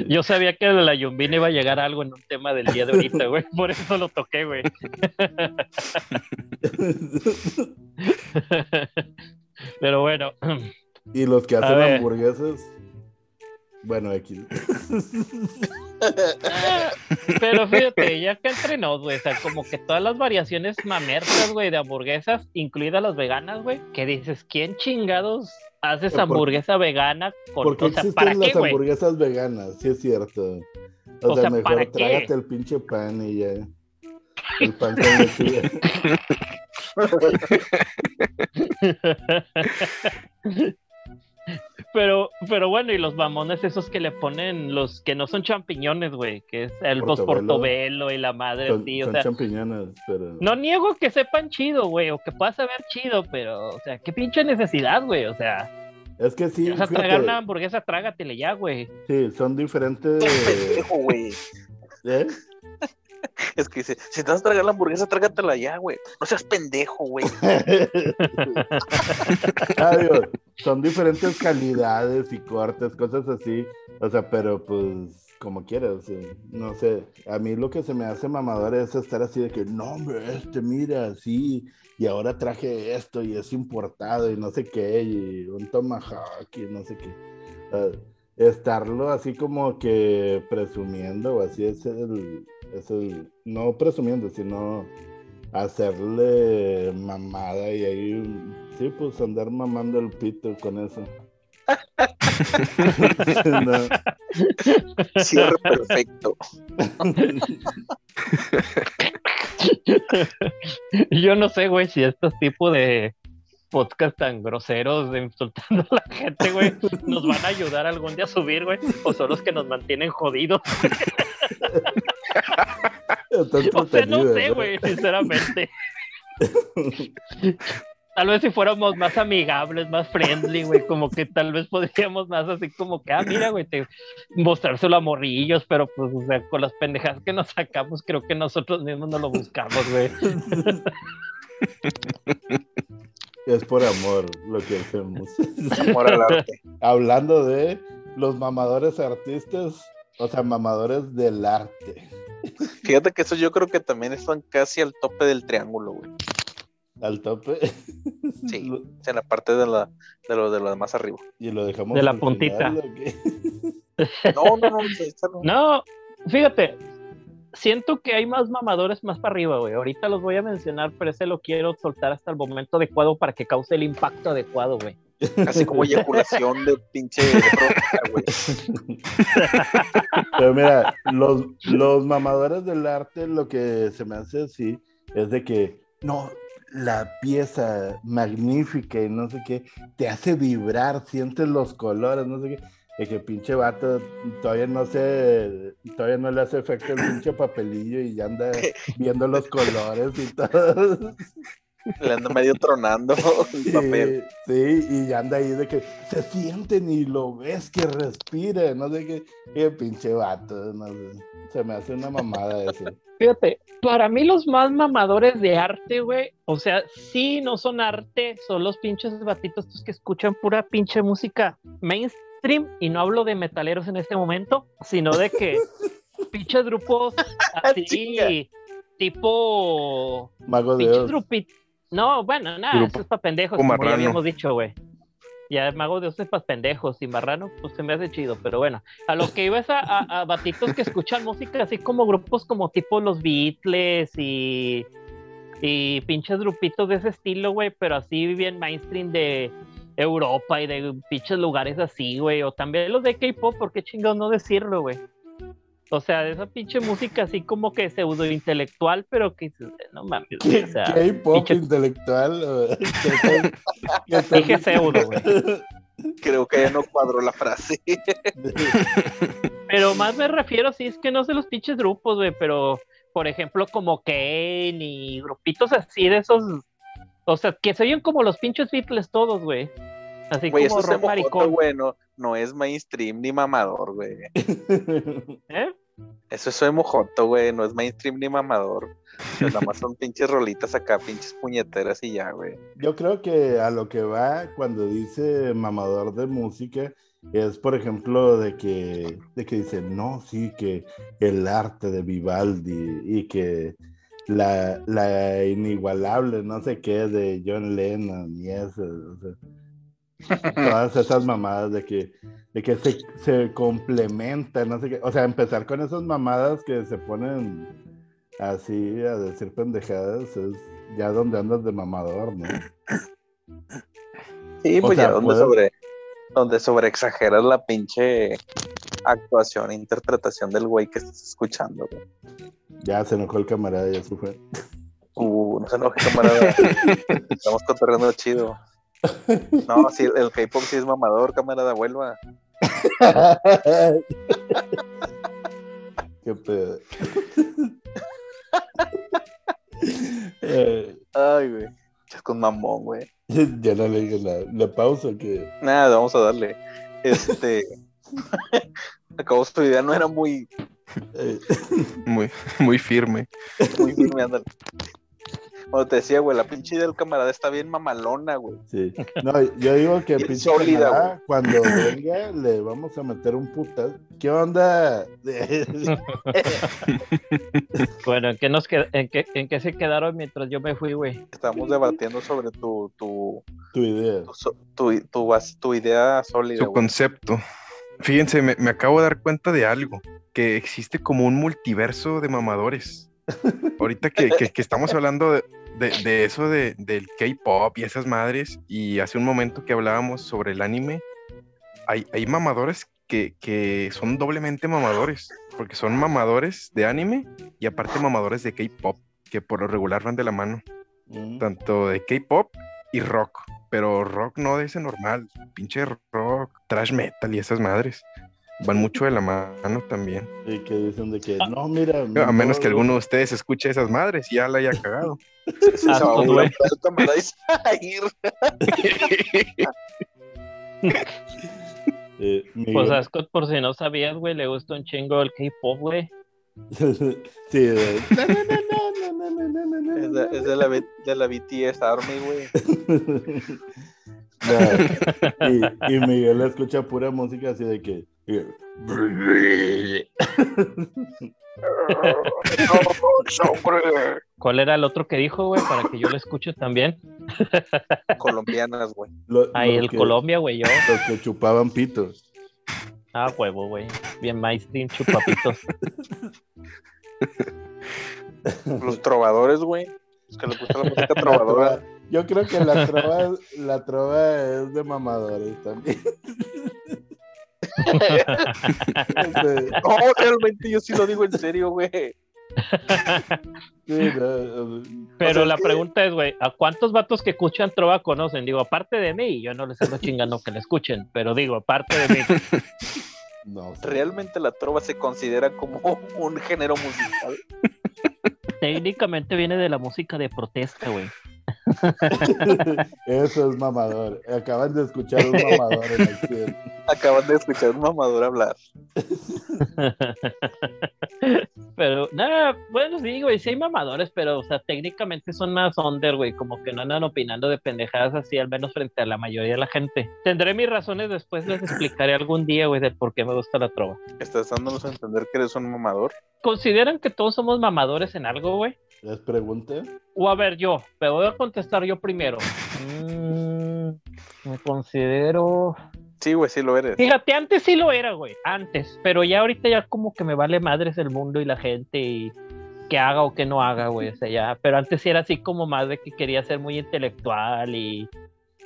Yo sabía que de la Yumbina iba a llegar algo en un tema del día de ahorita, güey. Por eso lo toqué, güey. Pero bueno. Y los que hacen hamburguesas. Bueno, aquí. Pero fíjate, ya que entre nos, güey, o sea, como que todas las variaciones mamertas, güey, de hamburguesas, incluidas las veganas, güey, que dices, ¿quién chingados haces hamburguesa vegana con ¿Por qué existen las hamburguesas veganas? Sí es cierto. O, sea, mejor trágate el pinche pan y ya. El pan con lechuga. Pero, pero bueno, y los mamones esos que le ponen los que no son champiñones, güey, que es el portobelo y la madre, son, tío. o sea, champiñones, pero... No niego que sepan chido, güey, o que pueda saber chido, pero, o sea, qué pinche necesidad, güey, o sea. Es que sí. O sea, tragar una hamburguesa, trágatele ya, güey. Sí, son diferentes. güey. ¿Eh? Es que dice, si te vas a tragar la hamburguesa, trágatela ya, güey. No seas pendejo, güey. ah, son diferentes calidades y cortes, cosas así. O sea, pero pues como quieras, no sé. A mí lo que se me hace mamador es estar así de que, no, hombre, este, mira, sí, y ahora traje esto y es importado y no sé qué, y un tomahawk y no sé qué. estarlo así como que presumiendo, o así es el, es el, no presumiendo, sino hacerle mamada y ahí, sí, pues andar mamando el pito con eso. Cierre perfecto. Yo no sé, güey, si estos tipos de podcast tan groseros de insultando a la gente, güey, nos van a ayudar algún día a subir, güey, o son los que nos mantienen jodidos. O sea, no sé, ¿no? güey, sinceramente. Tal vez si fuéramos más amigables, más friendly, güey, como que tal vez podríamos más así como que, ah, mira, güey, te... mostrárselo a morrillos, pero pues, o sea, con las pendejadas que nos sacamos, creo que nosotros mismos no lo buscamos, güey. Es por amor lo que hacemos. Amor al arte. Hablando de los mamadores artistas, o sea, mamadores del arte. Fíjate que eso yo creo que también están casi al tope del triángulo, güey. Al tope. Sí. Lo- O sea, en la parte de la de lo de lo de más arriba. Y lo dejamos. De la puntita. No, no, no, no. No, fíjate, siento que hay más mamadores más para arriba, güey. Ahorita los voy a mencionar, pero ese lo quiero soltar hasta el momento adecuado para que cause el impacto adecuado, güey. Así como eyaculación de pinche güey. Pero mira, los, los mamadores del arte, lo que se me hace así es de que, no, la pieza magnífica y no sé qué, te hace vibrar, sientes los colores, no sé qué. De que pinche vato todavía no se, todavía no le hace efecto el pinche papelillo y ya anda viendo los colores y todo. Le anda medio tronando el papel. Sí, y ya anda ahí de que se sienten y lo ves que respira, no sé qué, qué pinche vato, no sé. Se me hace una mamada eso. Fíjate, para mí los más mamadores de arte, güey, o sea, sí, no son arte, son los pinches batitos estos que escuchan pura pinche música mainstream, y no hablo de metaleros en este momento, sino de que pinches grupos así, Chinga. tipo Mago de pinches Oz. grupitos. No, bueno, nada, Grupo eso es para pendejos, como ya habíamos dicho, güey. Ya Mago de Oz es para pendejos y Marrano, pues se me hace chido, pero bueno. A lo que iba es a, a- a batitos que escuchan música así como grupos como tipo los Beatles y, y pinches grupitos de ese estilo, güey, pero así bien mainstream de Europa y de pinches lugares así, güey. O también los de K-pop, ¿por qué chingados no decirlo, güey? O sea, de esa pinche música así como que pseudo intelectual, pero que dices, no mames, güey, o sea, K-pop pinche- intelectual. Dije pseudo, güey. Creo que ya no cuadró la frase. Pero más me refiero, sí, es que no sé los pinches grupos, güey, pero por ejemplo, como Kane y grupitos así de esos, o sea, que se oyen como los pinches Beatles todos, güey. Así Güey, eso como es rock güey. No, no es mainstream ni mamador, güey. ¿eh? Eso es emojoto, güey. No es mainstream ni mamador. Nada más son pinches rolitas acá, pinches puñeteras y ya, güey. Yo creo que a lo que va cuando dice mamador de música es, por ejemplo, de que, de que dice, no, sí, que el arte de Vivaldi y que la, la inigualable, no sé qué, de John Lennon y eso. o sea, todas esas mamadas de que, de que se, se complementan, no sé qué. O sea, empezar con esas mamadas que se ponen así a decir pendejadas es ya donde andas de mamador, ¿no? Sí, O pues sea, ya donde sobre, donde sobre exageras la pinche actuación e interpretación del güey que estás escuchando, güey. Ya se enojó el camarada, ya se fue. Uh, no se enoje, camarada. Estamos cotorreando chido. No, sí, el K-pop sí es mamador, camarada, vuelva. Qué pedo. Ay, güey. Es con mamón, güey. ya no le dije nada. Le pauso que. Nada, vamos a darle. Este. Acabó su idea, no era muy, eh, Muy, muy firme. muy firme, ándale. Como te decía, güey, la pinche idea del camarada está bien mamalona, güey. sí. No, yo digo que pinche sólida, camarada, cuando venga le vamos a meter un puta. ¿Qué onda? Bueno, ¿en qué, nos qued- en, qué, ¿en qué se quedaron mientras yo me fui, güey? Estamos debatiendo sobre tu, tu, tu idea. tu, tu, tu tu idea sólida, güey. concepto. Fíjense, me, me acabo de dar cuenta de algo, que existe como un multiverso de mamadores. Ahorita que, que- que estamos hablando de, de- de eso de, del K-pop y esas madres, y hace un momento que hablábamos sobre el anime, hay, hay mamadores que, que son doblemente mamadores, porque son mamadores de anime y aparte mamadores de K-pop, que por lo regular van de la mano, Mm. tanto de K-pop y rock, pero rock no de ese normal, pinche rock, trash metal y esas madres. Van mucho de la mano también. Y que dicen de que, Ah. no, mira. A menos que no, alguno de ustedes escuche esas madres y ya la haya cagado. Eh, Pues a Scott, por si no sabías, güey, le gusta un chingo el K-pop, güey sí, es de, la, de la BTS Army, güey. Y, y, Miguel escucha pura música así de que. ¿Cuál era el otro que dijo, güey? Para que yo lo escuche también. Colombianas, güey. Ahí el Colombia, güey, yo. Los que chupaban pitos. Ah, huevo, güey. Bien mainstream, chupapitos. Los trovadores, güey. Los que les gusta la música trovadora. trova- yo creo que la trova, la trova es de mamadores también. No, realmente yo sí lo digo en serio, güey. sí, no, Pero sea, la que- pregunta es, güey, ¿a cuántos vatos que escuchan trova conocen? Digo, aparte de mí, yo no les ando chingando que la escuchen, pero digo, aparte de mí. no. Realmente la trova se considera como un género musical. Técnicamente viene de la música de protesta, güey. Eso es mamador. Acaban de escuchar un mamador en acción. Acaban de escuchar un mamador hablar. Pero, nada, bueno, sí, güey, sí hay mamadores, pero, o sea, técnicamente son más under, güey, como que no andan opinando de pendejadas así, al menos frente a la mayoría de la gente. Tendré mis razones después, les explicaré algún día, güey, del por qué me gusta la trova. ¿Estás dándonos a entender que eres un mamador? ¿Consideran que todos somos mamadores en algo, güey? ¿Les pregunté? O a ver, yo, pero voy a contestar yo primero. Mm, me considero. Sí, güey, sí lo eres. Fíjate, antes sí lo era, güey, antes, pero ya ahorita ya como que me vale madres el mundo y la gente y que haga o que no haga, güey, o sea, ya, pero antes sí era así como más de que quería ser muy intelectual y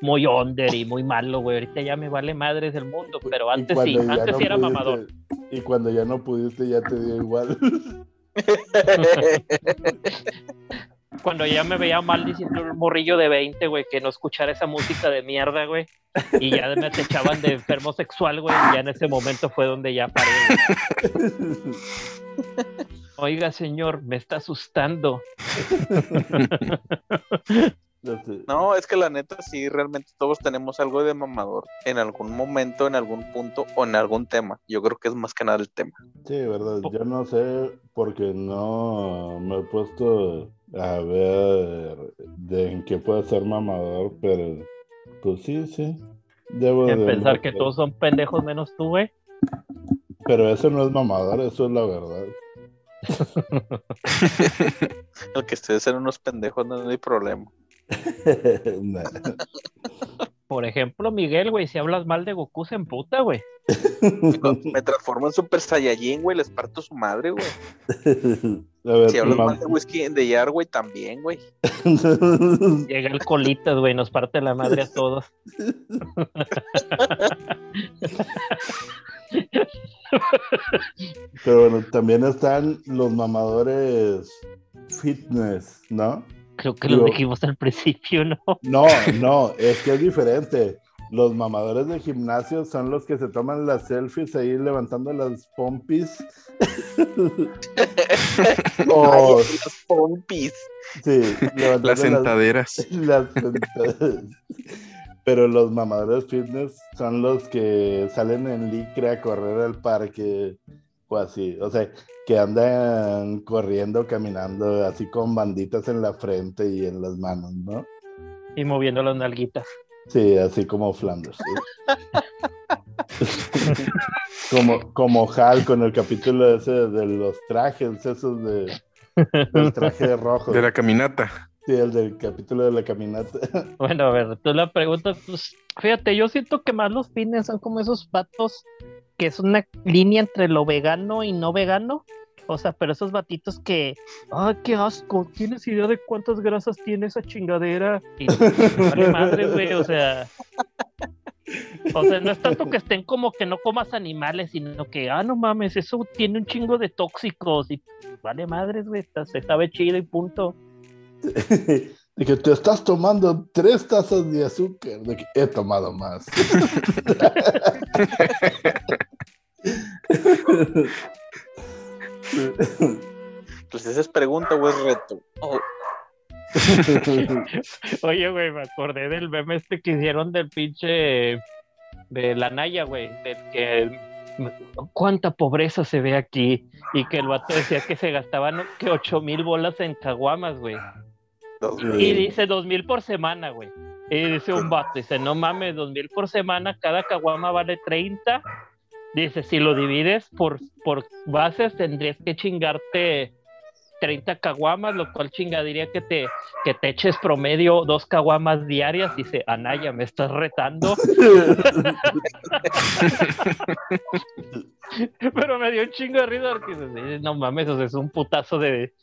muy under y muy malo, güey, ahorita ya me vale madres el mundo, pero antes sí, antes no sí era pudiste- mamador. Y cuando ya no pudiste, ya te dio igual. Cuando ya me veía mal diciendo un morrillo de 20, güey, que no escuchara esa música de mierda, güey, y ya me echaban de enfermo sexual, güey, y ya en ese momento fue donde ya paré, güey. Oiga, señor, me está asustando. No, es que la neta sí, realmente todos tenemos algo de mamador en algún momento, en algún punto o en algún tema. Yo creo que es más que nada el tema. Sí, verdad. Yo no sé porque no me he puesto a ver de en qué puede ser mamador, pero pues sí, sí. Debo de pensar que todos son pendejos menos tú, güey. Pero eso no es mamador, eso es la verdad. El que ustedes sean unos pendejos no hay problema. Nah. Por ejemplo, Miguel, güey, si hablas mal de Goku se emputa, güey. Me transformo en Super Saiyajin, güey, les parto su madre, güey. A ver, Si hablas mal de whisky de Yar, güey, también, güey. Llega el colitas, güey, nos parte la madre a todos. Pero bueno, también están los mamadores fitness, ¿no? Creo que lo dijimos al principio, ¿no? No, no, es que es diferente. Los mamadores de gimnasio son los que se toman las selfies ahí levantando las pompis. o, Ay, los pompis. sí, levantando Las sentaderas. las sentadas. Pero los mamadores fitness son los que salen en licra a correr al parque o así. O sea, que andan corriendo, caminando así con banditas en la frente y en las manos, ¿no? Y moviendo las nalguitas. Sí, así como Flanders. como, como Hal con el capítulo ese de los trajes, esos de del traje rojo. De la caminata. Sí, el del capítulo de la caminata. Bueno, a ver, tú la preguntas, pues, fíjate, yo siento que más los fines son como esos patos que es una línea entre lo vegano y no vegano. O sea, pero esos batitos que, ay, qué asco, ¿tienes idea de cuántas grasas tiene esa chingadera? Vale madre, güey, o sea, O sea, no es tanto que estén como que no comas animales, sino que, ah, no mames, eso tiene un chingo de tóxicos y vale madres, güey, se sabe chido y punto. De que te estás tomando tres tazas de azúcar. De que he tomado más. Pues esa es pregunta o es reto. Oh, Oye, güey, me acordé del meme este que hicieron del pinche de la Naya, güey, del que cuánta pobreza se ve aquí y que el vato decía que se gastaban que ocho mil bolas en caguamas, güey. Y dice dos mil por semana, güey. Y dice un vato, dice, no mames, dos mil por semana, cada caguama vale 30. Dice, si lo divides por, por bases, tendrías que chingarte 30 caguamas, lo cual chingaría que te, que te eches promedio dos caguamas diarias. Dice, Anaya, me estás retando. Pero me dio un chingo de risa porque dice, no mames, o sea, es un putazo de...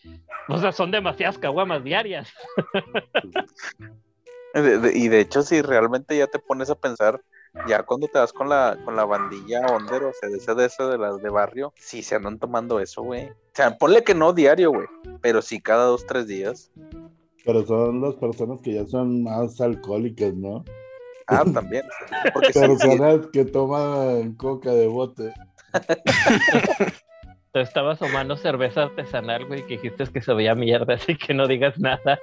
O sea, son demasiadas caguamas diarias. de- de- y de hecho, si realmente ya te pones a pensar, ya cuando te vas con la, con la bandilla onder, o sea, de ese de, ese de las de barrio, sí se andan tomando eso, güey. O sea, ponle que no diario, güey, pero sí cada dos, tres días. Pero son las personas que ya son más alcohólicas, ¿no? Ah, también. Porque sí, Personas que toman coca de bote. Tú estabas tomando cerveza artesanal, güey, que dijiste que se veía mierda, así que no digas nada.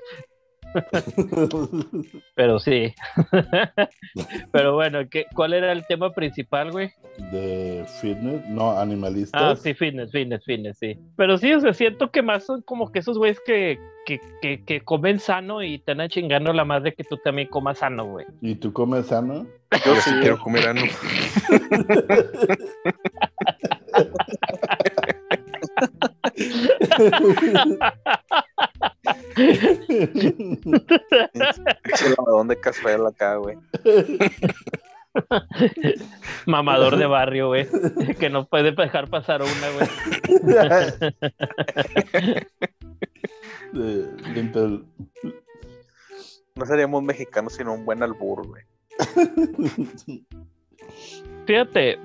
Pero sí. Pero bueno, ¿qué, ¿cuál era el tema principal, güey? de fitness, no, Ah, animalistas. sí, fitness, fitness, fitness, sí. Pero sí, o sea, siento que más son como que esos güeyes que, que, que, que comen sano y te andan chingando la madre que tú también comas sano, güey. ¿Y tú comes sano? yo sí, sí quiero comer ano. Pinche lavadón de cazuela acá, güey. Mamador de barrio, güey. Que no puede dejar pasar una, güey. No seríamos mexicanos sino un buen albur, güey. Fíjate,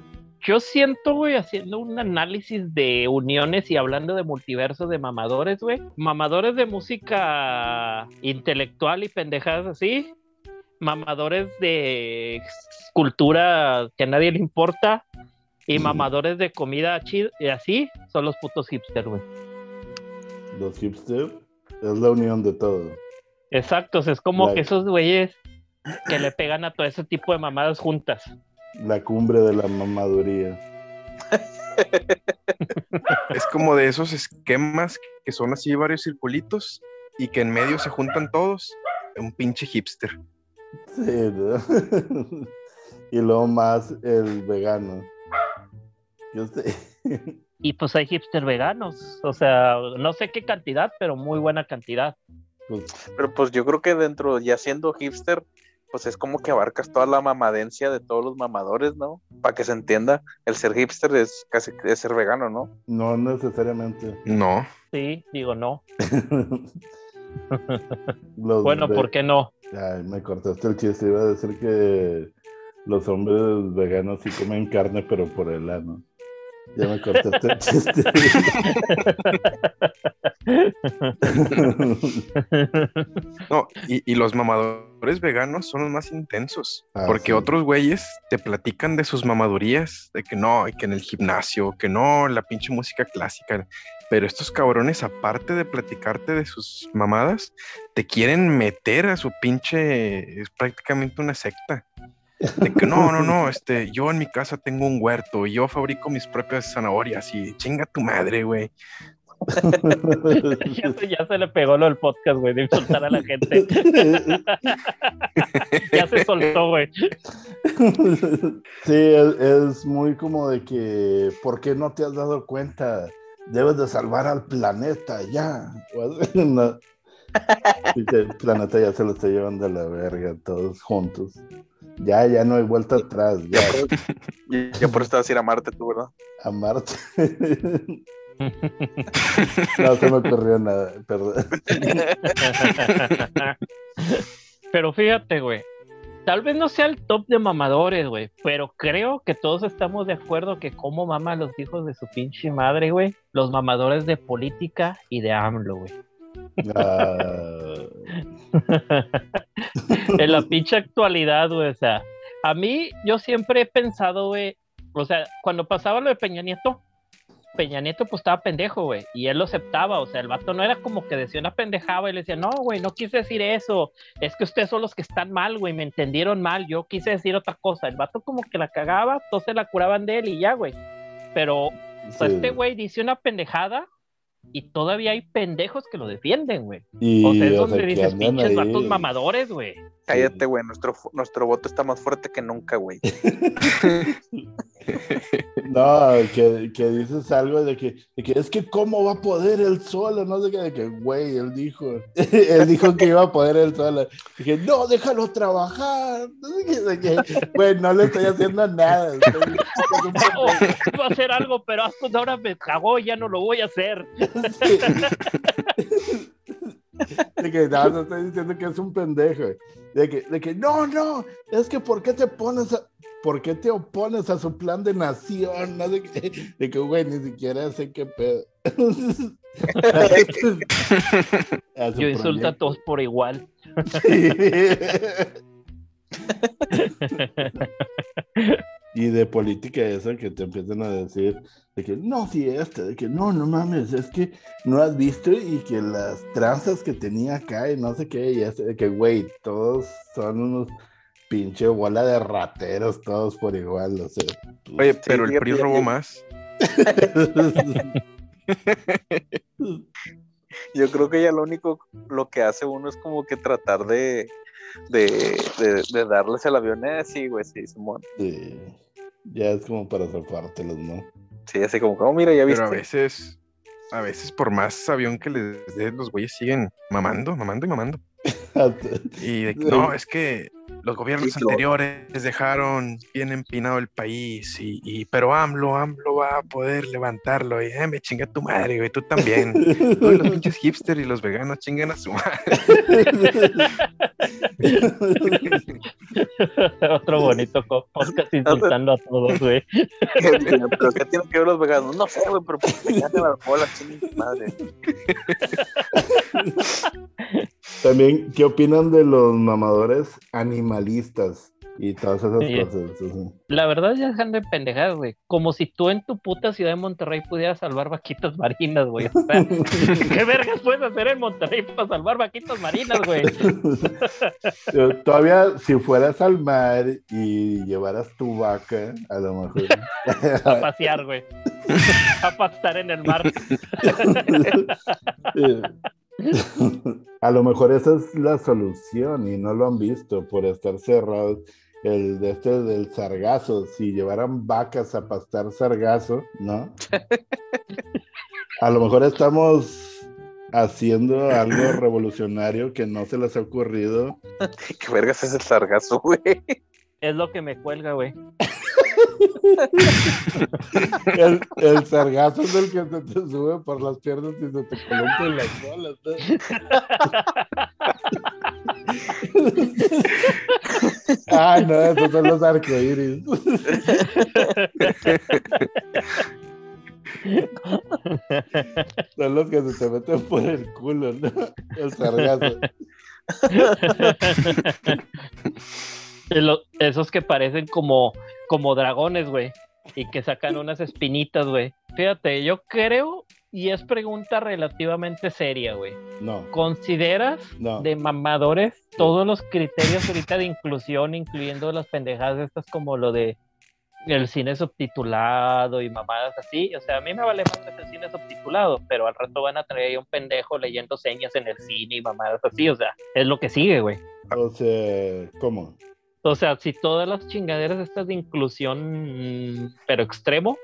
yo siento, güey, haciendo un análisis de uniones y hablando de multiverso de mamadores, güey. Mamadores de música intelectual y pendejadas así. Mamadores de cultura que a nadie le importa. Y Ujú. mamadores de comida chida y así son los putos hipsters, güey. Los hipsters es la unión de todo. Exacto, es como que esos güeyes que le pegan a todo ese tipo de mamadas juntas. La cumbre de la mamaduría. Es como de esos esquemas que son así varios circulitos y que en medio se juntan todos. Un pinche hipster. Sí, ¿no? y luego más el vegano. Yo sé. Y pues hay hipster veganos, o sea, no sé qué cantidad, pero muy buena cantidad. Pues, Pero pues yo creo que dentro, ya siendo hipster, pues es como que abarcas toda la mamadencia de todos los mamadores, ¿no? Para que se entienda, el ser hipster es casi es ser vegano, ¿no? no necesariamente. No. Sí, digo no. Los Bueno, ¿por qué no? Ay, me cortaste el chiste. Iba a decir que los hombres veganos sí comen carne, pero por el ano. Ya me cortaste el chiste. No, y, y los mamadores veganos son los más intensos, Ah, porque sí. otros güeyes te platican de sus mamadurías, de que no, y que en el gimnasio, que no, la pinche música clásica, pero estos cabrones, aparte de platicarte de sus mamadas, te quieren meter a su pinche, es prácticamente una secta. De que no, no, no, este, yo en mi casa tengo un huerto y yo fabrico mis propias zanahorias y chinga tu madre, güey. ya, se, ya se le pegó lo del podcast, güey, de insultar a la gente. ya se soltó, güey. Sí, es, es muy como de que, ¿por qué no te has dado cuenta? Debes de salvar al planeta, ya. No. El planeta ya se lo está llevando a la verga, todos juntos. Ya, ya no hay vuelta atrás, ya, Y ya por eso te vas a ir a Marte tú, ¿verdad? a Marte. No se me ocurrió nada, perdón. Pero fíjate, güey. tal vez no sea el top de mamadores, güey, pero creo que todos estamos de acuerdo que como mama los hijos de su pinche madre, güey, los mamadores de política y de AMLO, güey. Ah, en la pinche actualidad, güey, o sea, a mí yo siempre he pensado, güey, o sea, cuando pasaba lo de Peña Nieto, Peña Nieto pues estaba pendejo, güey, y él lo aceptaba, o sea, el vato no era como que decía una pendejada y le decía, no, güey, no quise decir eso, es que ustedes son los que están mal, güey, me entendieron mal, yo quise decir otra cosa, el vato como que la cagaba, se la curaban de él y ya, güey, pero pues, sí. este güey dice una pendejada y todavía hay pendejos que lo defienden, güey. Y, O sea, es o donde sea, dices pinches ahí. vatos mamadores, güey. Cállate, güey. Nuestro, nuestro voto está más fuerte que nunca, güey. No, que, que dices algo de que, de que es que cómo va a poder él solo, no sé qué, de que, güey, él dijo, él dijo que iba a poder él solo. Dije, no, déjalo trabajar. No sé qué, de que, güey, no le estoy haciendo nada. estoy- Oh, iba a hacer algo, pero pues ahora me cagó y ya no lo voy a hacer. De que no, no estoy diciendo que es un pendejo. De que, de que no, no, es que ¿por qué te pones a, ¿por qué te opones a su plan de nación? No sé qué. De que, güey, ni siquiera sé qué pedo. Yo insulto a todos por igual. Sí. y de política eso que te empiezan a decir de que no, sí, este, de que no, no mames, es que no has visto y que las tranzas que tenía acá y no sé qué, y este, de que, güey, todos son unos pinche bola de rateros, todos por igual, o sea. pues, Oye, pero el PRI robó más. Yo creo que ya lo único, lo que hace uno es como que tratar de, de, de, de darles el avión así, güey, sí, Simón. Sí, ya es como para zafártelos, ¿no? Sí, así como, oh, mira, ya viste. Pero a veces, a veces por más avión que les dé, los güeyes siguen mamando, mamando y mamando. Y de no, es que los gobiernos Sí, claro. anteriores dejaron bien empinado el país, y, y- pero AMLO, AMLO va a poder levantarlo, y eh, me chinga tu madre, güey, tú también. Los pinches hipsters y los veganos chingan a su madre. Otro bonito podcast insultando a todos, güey. pero ¿qué tienen que ver los veganos? No sé, güey, pero pues me encantan las bolas, chingue tu madre. También, ¿qué opinan de los mamadores animalistas y todas esas Sí. cosas? La verdad ya dejan de pendejadas, güey. Como si tú en tu puta ciudad de Monterrey pudieras salvar vaquitas marinas, güey. O sea, ¿qué vergas puedes hacer en Monterrey para salvar vaquitas marinas, güey? Todavía, si fueras al mar y llevaras tu vaca, a lo mejor. A pasear, güey. A pastar en el mar. a lo mejor esa es la solución y no lo han visto por estar cerrados. El de este del sargazo, si llevaran vacas a pastar sargazo, ¿no? A lo mejor estamos haciendo algo revolucionario que no se les ha ocurrido. ¿Qué vergas es el sargazo, güey? Es lo que me cuelga, güey. El, el sargazo es el que se te sube por las piernas y se te coloca en las bolas. ¿no? Ah, no, esos son los arcoíris. Son los que se te meten por el culo, ¿no? El sargazo. Esos que parecen como, como dragones, güey. Y que sacan unas espinitas, güey. Fíjate, yo creo, y es pregunta relativamente seria, güey. No, ¿Consideras no. de mamadores todos los criterios ahorita de inclusión, incluyendo las pendejadas estas como lo de el cine subtitulado y mamadas así? O sea, a mí me vale más el cine subtitulado, pero al rato van a traer ahí un pendejo leyendo señas en el cine y mamadas así, o sea, es lo que sigue, güey. O sea, ¿cómo? O sea, si todas las chingaderas estas de inclusión, pero extremo,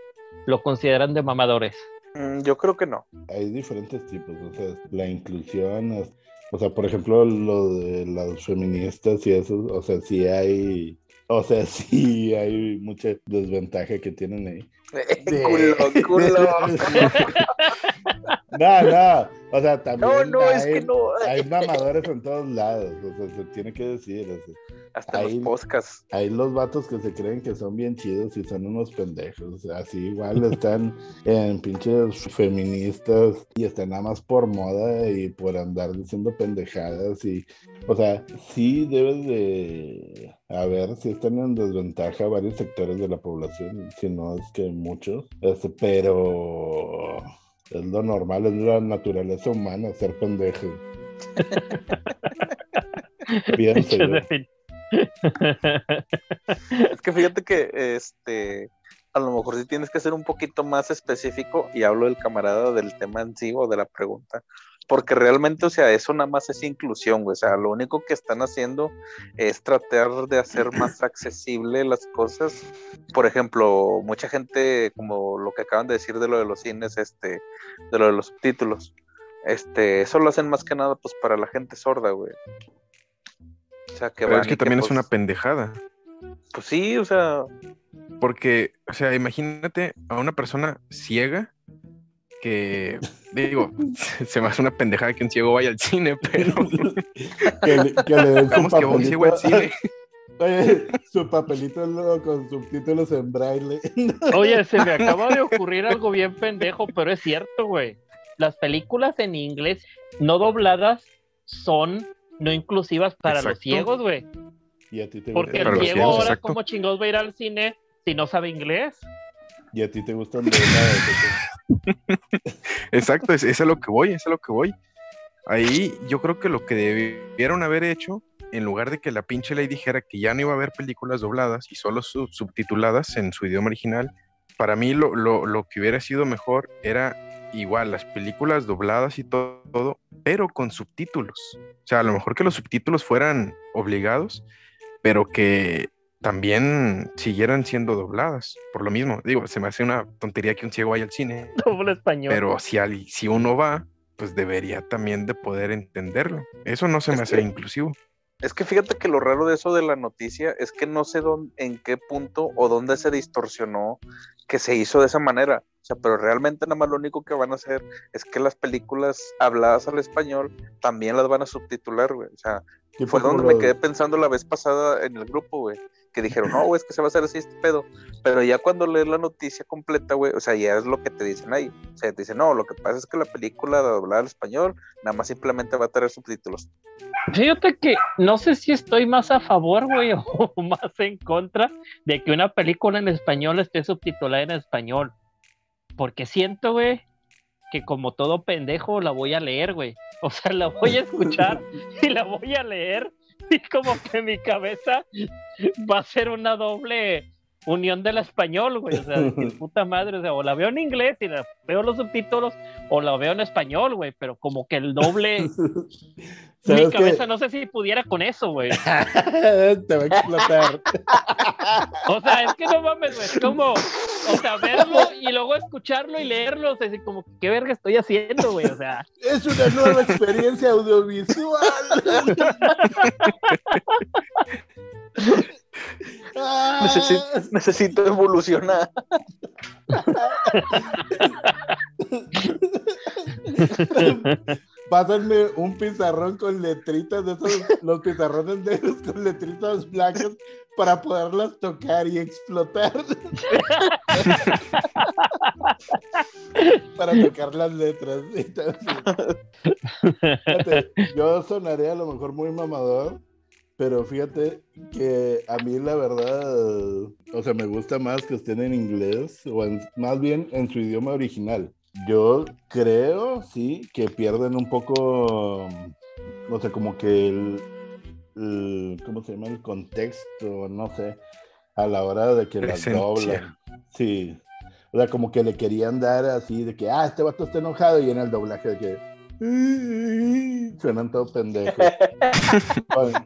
lo consideran de mamadores. Mm, Yo creo que no. Hay diferentes tipos, o sea, la inclusión, es- o sea, por ejemplo, lo de las feministas y eso, o sea, sí hay, o sea, sí hay mucha desventaja que tienen ahí. culo, culo. No, no, o sea, también No, no, hay, es que no. hay mamadores en todos lados, o sea, se tiene que decir. o sea, Hasta ahí- los podcasts. hay los vatos que se creen que son bien chidos y son unos pendejos, o sea, así igual están en pinches feministas y están nada más por moda y por andar diciendo pendejadas y, o sea, sí debes de, a ver, si están en desventaja varios sectores de la población, si no es que muchos, este, pero es lo normal, es la naturaleza humana ser pendejo. Pienso yo. Es que fíjate que este a lo mejor sí tienes que ser un poquito más específico y hablo del camarada del tema en sí o de la pregunta. Porque realmente, o sea, eso nada más es inclusión, güey. O sea, lo único que están haciendo es tratar de hacer más accesible las cosas. Por ejemplo, mucha gente, como lo que acaban de decir de lo de los cines, este, de lo de los subtítulos, este, eso lo hacen más que nada, pues, para la gente sorda, güey. O sea, que Pero van es que también es pues, una pendejada. Pues sí, o sea, Porque, o sea, imagínate a una persona ciega que, digo, se me hace una pendejada que un ciego vaya al cine, pero que, le, que le den su digamos que un ciego al cine. Oye, su papelito luego con subtítulos en braille. Oye, se me acaba de ocurrir algo bien pendejo, pero es cierto, güey. Las películas en inglés no dobladas son no inclusivas para los ciegos, güey. Y a ti te Porque el los ciego ciegos, ahora, exacto. ¿cómo chingados va a ir al cine si no sabe inglés? Y a ti te gustan dobladas. Exacto, es, es a lo que voy, es a lo que voy. Ahí yo creo que lo que debieron haber hecho, en lugar de que la pinche ley dijera que ya no iba a haber películas dobladas y solo sub- subtituladas en su idioma original, para mí lo, lo- lo que hubiera sido mejor era igual las películas dobladas y todo, todo, pero con subtítulos. O sea, a lo mejor que los subtítulos fueran obligados, pero que también siguieran siendo dobladas. Por lo mismo, digo, se me hace una tontería que un ciego vaya al cine, Doble español. pero si, al- si uno va, pues debería también de poder entenderlo. Eso no se me hace que- inclusivo. Es que fíjate que lo raro de eso de la noticia es que no sé dónde, en qué punto o dónde se distorsionó que se hizo de esa manera. O sea, pero realmente nada más lo único que van a hacer es que las películas habladas al español también las van a subtitular, güey. O sea, fue donde me quedé pensando la vez pasada en el grupo, güey. Que dijeron, no, güey, es que se va a hacer así este pedo. Pero ya cuando lees la noticia completa, güey, o sea, ya es lo que te dicen ahí. O sea, te dicen, no, lo que pasa es que la película doblada al español nada más simplemente va a tener subtítulos. Fíjate que no sé si estoy más a favor, güey, o más en contra de que una película en español esté subtitulada en español. Porque siento, güey, que como todo pendejo la voy a leer, güey. O sea, la voy a escuchar y la voy a leer. Y como que mi cabeza va a ser una doble unión del español, güey. O sea, de que puta madre, o sea, o la veo en inglés y la veo los subtítulos, o la veo en español, güey. Pero como que el doble mi cabeza no sé si pudiera con eso, güey. Te va a explotar. O sea, es que no mames, güey. Es como, o sea, verlo y luego escucharlo y leerlo. O sea, así como, ¿qué verga estoy haciendo, güey? O sea, Es una nueva experiencia audiovisual. Ah, Necesito, necesito evolucionar. Pásenme un pizarrón con letritas de esos, los pizarrones negros con letritas blancas para poderlas tocar y explotar. para tocar las letras. yo sonaré a lo mejor muy mamador, pero fíjate que a mí la verdad, o sea, me gusta más que estén en inglés o en- más bien en su idioma original. Yo creo, sí, que pierden un poco, o sea, como que el, el- ¿cómo se llama? El contexto, no sé, a la hora de que las doblan. Sí. O sea, como que le querían dar así de que, ah, este vato está enojado y en el doblaje de que suenan todo pendejos.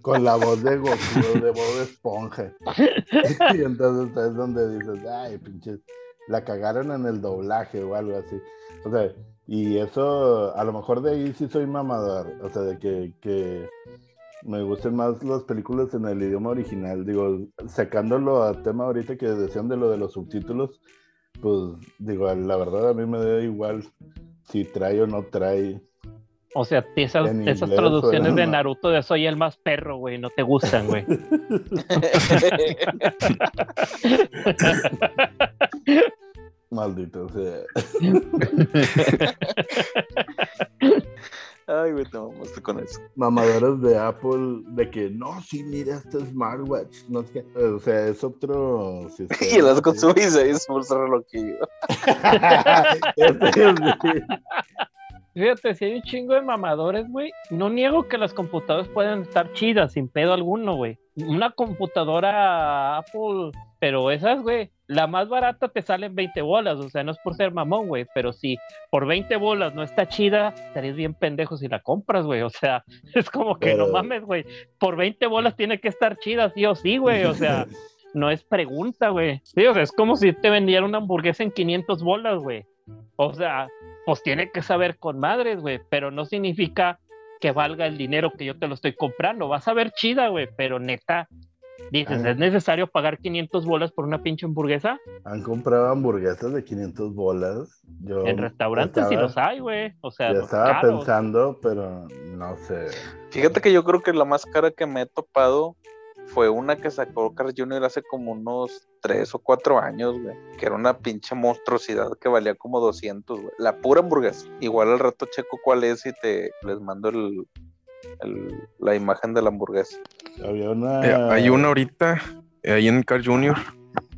con, la voz de Goku, de voz de esponja. y entonces es donde dices, ay, pinches, la cagaron en el doblaje o algo así. O sea, y eso, a lo mejor de ahí sí soy mamador. O sea, de que, que me gusten más las películas en el idioma original. Digo, sacándolo a tema ahorita que decían de lo de los subtítulos, pues digo, la verdad a mí me da igual si trae o no trae. O sea, esas, traducciones de Naruto de soy el más perro, güey, no te gustan, güey. Maldito sea. Ay, güey, te mamaste con eso. Mamadores de Apple de que no, sí, mira este smartwatch. No sé. O sea, es otro. sistema, Y las con sí. su 16 pulsa relojillo. Este, sí. Fíjate, si hay un chingo de mamadores, güey, no niego que las computadoras pueden estar chidas, sin pedo alguno, güey. Una computadora Apple, pero esas, güey, la más barata te salen 20 bolas, o sea, no es por ser mamón, güey, pero si por 20 bolas no está chida, estarías bien pendejo si la compras, güey, o sea, es como que Pero- no mames, güey, por 20 bolas tiene que estar chida, sí o sí, güey, o sea, no es pregunta, güey. Sí, o sea, es como si te vendieran una hamburguesa en 500 bolas, güey. O sea, pues tiene que saber con madres, güey, pero no significa que valga el dinero que yo te lo estoy comprando. Vas a ver chida, güey, pero neta, dices. ¿es necesario pagar 500 bolas por una pinche hamburguesa? Han comprado hamburguesas de 500 bolas. Yo En restaurantes sí estaba- los hay, güey. O sea, Ya estaba caros. pensando, pero no sé. Fíjate que yo creo que la más cara que me he topado fue una que sacó Carl Jr. hace como unos 3 o 4 años, güey. Que era una pinche monstruosidad que valía como 200, güey. La pura hamburguesa. Igual al rato checo cuál es y te les mando el, el- la imagen de la hamburguesa. Había una. Eh, hay una ahorita, eh, ahí en Carl Jr.,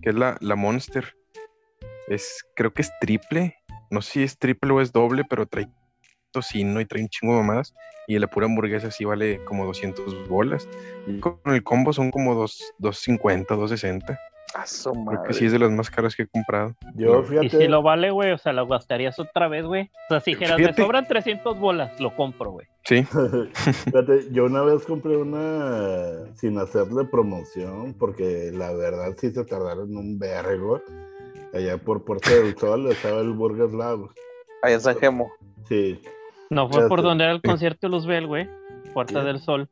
que es la, la Monster. Es, creo que es triple. No sé si es triple o es doble, pero trae tocino y trae un chingo mamadas. Y la pura hamburguesa sí vale como 200 bolas. Y con el combo son como dos- 250, 260. A su Creo que sí es de las más caras que he comprado. Yo, Y si lo vale, güey, o sea, lo gastarías otra vez, güey. O sea, si dijeras, me sobran 300 bolas, lo compro, güey. Sí, Fíjate, yo una vez compré una sin hacerle promoción, porque la verdad sí se tardaron un vergo. Allá por Puerto del Sol estaba el Burger Lab. Ahí en San Gemo. Sí, No fue por donde era el concierto de Luzbel, güey. Puerta ¿Qué? del Sol.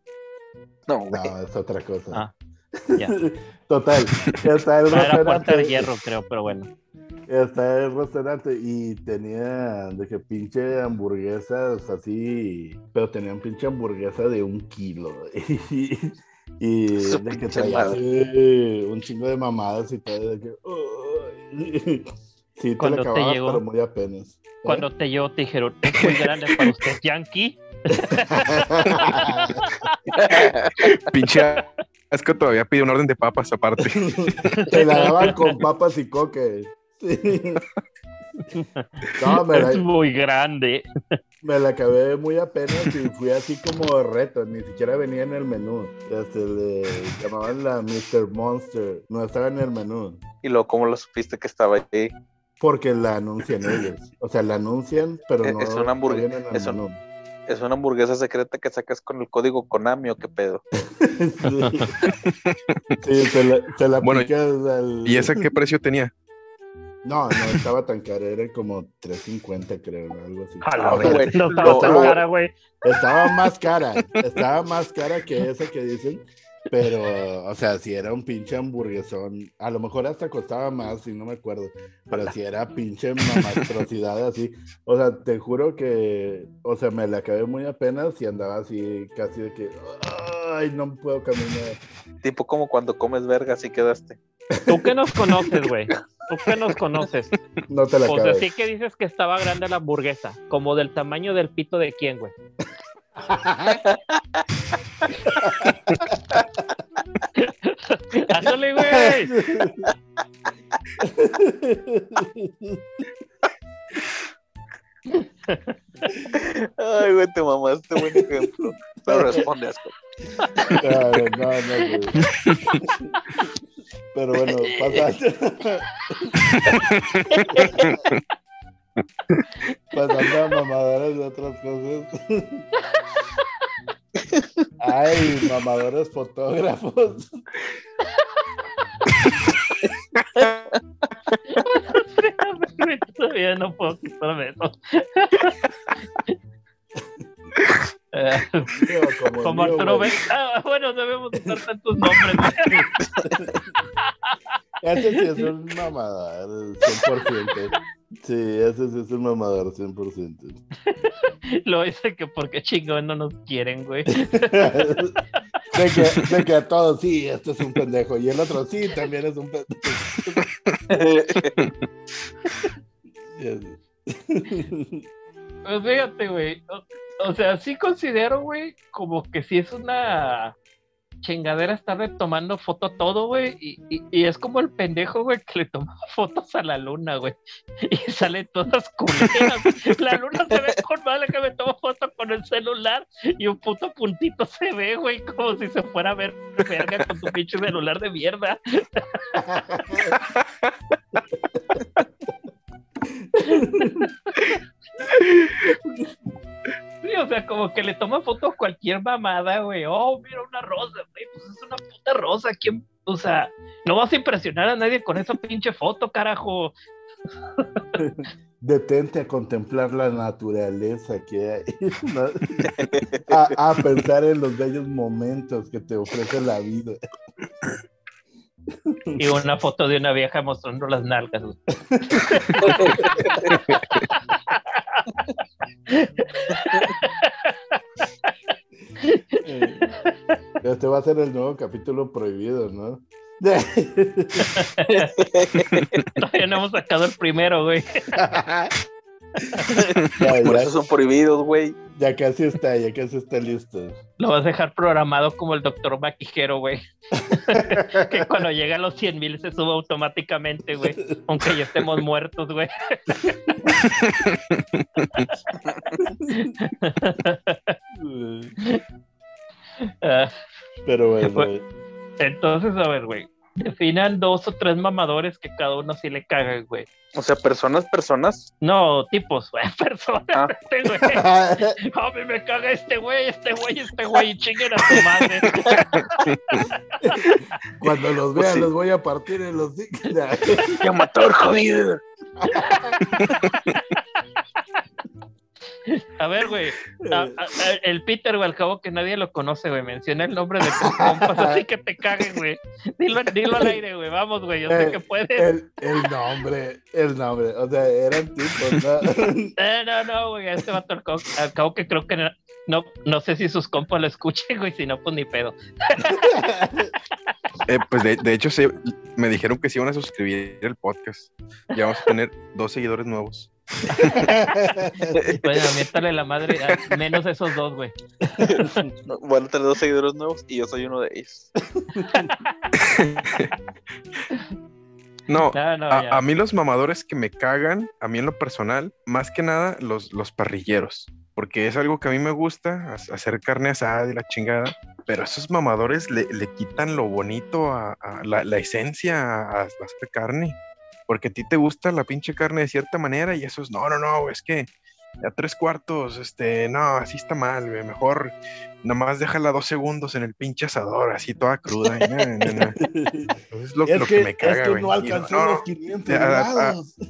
No, güey. no, es otra cosa. Ah, ya. Total, está el No era Puerta de restaurante. Hierro, creo, pero bueno. Está el restaurante y tenía de que pinche hamburguesas así, pero tenían pinche hamburguesa de un kilo. Y, de que traía un chingo de mamadas y todo. De que. Sí, te Cuando la te acababas, llegó. pero muy apenas. ¿Eh? Cuando te llegó, te dijeron, es muy grande para usted, Yankee. pinche asco todavía pide un orden de papas aparte. Te la daban con papas y coque. Sí. No, me la, Es muy grande. me la acabé muy apenas y fui así como reto, ni siquiera venía en el menú. Este, le llamaban la Mr. Monster, no estaba en el menú. Y luego, ¿cómo lo supiste que estaba ahí? Porque la anuncian ellos. O sea, la anuncian, pero Es- no, es una es un-. Es hamburguesa secreta que sacas con el código Konami o qué pedo. Sí, Sí, te la, te la Bueno, aplicas al- ¿Y esa qué precio tenía? No, no estaba tan cara, era como 3.50 creo, algo así. No, güey, no estaba tan cara, güey. Estaba más cara, estaba más cara que esa que dicen, pero, o sea, si era un pinche hamburguesón, a lo mejor hasta costaba más, si no me acuerdo, pero si era pinche mamastrosidad así, o sea, te juro que, o sea, me la acabé muy apenas y andaba así casi de que, ay, no puedo caminar. Tipo como cuando comes verga, así quedaste. Tú que nos conoces, güey. Tú que nos conoces. No te la O sea, acabé. sí que dices que estaba grande la hamburguesa. Como del tamaño del pito de quién, güey. Ándale, güey. Ay, güey, te mamaste, buen ejemplo. Pero responde, asco. Claro, no, no, güey. Pero bueno, pasando. pasando a mamadoras de otras cosas. Ay, mamadores fotógrafos. Todavía no puedo quitarme eso. Como Como Arturo. Ven- Ah, bueno, debemos usar tantos nombres. Ese sí es un mamador, 100%. Sí, ese sí es un mamador 100%. Lo dice que porque chingón no nos quieren, güey. De que, de que a todos, sí, este es un pendejo. Y el otro, sí, también es un pendejo. Pues fíjate, güey. O, o sea, sí considero, güey, como que sí es una chingadera estar tomando foto todo, güey. Y, y- es como el pendejo, güey, que le toma fotos a la luna, güey. Y salen todas culeras. La luna se ve con madre que me toma foto con el celular y un puto puntito se ve, güey, como si se fuera a ver verga con tu pinche celular de mierda. Sí, o sea, como que le toma foto a cualquier mamada, güey. Oh, mira una rosa, güey. Pues es una puta rosa. ¿Quién? O sea, no vas a impresionar a nadie con esa pinche foto, carajo. Detente a contemplar la naturaleza que hay. ¿no? A, a pensar en los bellos momentos que te ofrece la vida. Y una foto de una vieja mostrando las nalgas. Este va a ser el nuevo capítulo prohibido, ¿no? Todavía no hemos sacado el primero, güey. Ya, Por ya- eso son prohibidos, güey. ya casi está, ya casi está listo. Lo vas a dejar programado como el doctor Maquijero, güey. que cuando llega a los 100 mil se sube automáticamente, güey. Aunque ya estemos muertos, güey. Ah, Pero bueno, Pues- entonces, a ver, güey. Definan dos o tres mamadores que cada uno sí le cagan, güey. O sea, personas, personas. No, tipos, güey, personas. Ah. Este, güey. A mí me caga este güey, este güey, este güey, y chinguen a su madre. cuando los Pues vea sí. los voy a partir en los ¡Ya mató jodido! A ver, güey. a- a- a- el Peter, güey, al cabo que nadie lo conoce, güey. Menciona el nombre de tus compas, así que te caguen, güey. Dilo, dilo al aire, güey. Vamos, güey. Yo sé Eh, que puedes. el, el nombre, el nombre, o sea, eran tipos, ¿no? Eh, no, no, güey. a Este vato al cabo, al cabo que creo que no, no, no sé si sus compas lo escuchen, güey. Si no, pues ni pedo. Eh, pues de, de hecho, se- me dijeron que se iban a suscribir el podcast. Ya vamos a tener dos seguidores nuevos. Bueno, miéntale la madre. a menos esos dos, güey. Van a tener dos seguidores nuevos y yo soy uno de ellos. No, No, no, a, mí los mamadores que me cagan, a mí en lo personal, más que nada los, los parrilleros. Porque es algo que a mí me gusta, hacer carne asada y la chingada. Pero esos mamadores le, le quitan lo bonito a, a la, la esencia a, a hacer carne. Porque a ti te gusta la pinche carne de cierta manera y eso es, no, no, no, es que a tres cuartos, este, no, así está mal, güey, mejor nomás déjala dos segundos en el pinche asador, así toda cruda. y no, no, no. Es lo, es, lo que, que, me caga, es que güey. no alcanzó no, los 500 Ya, ah, grados.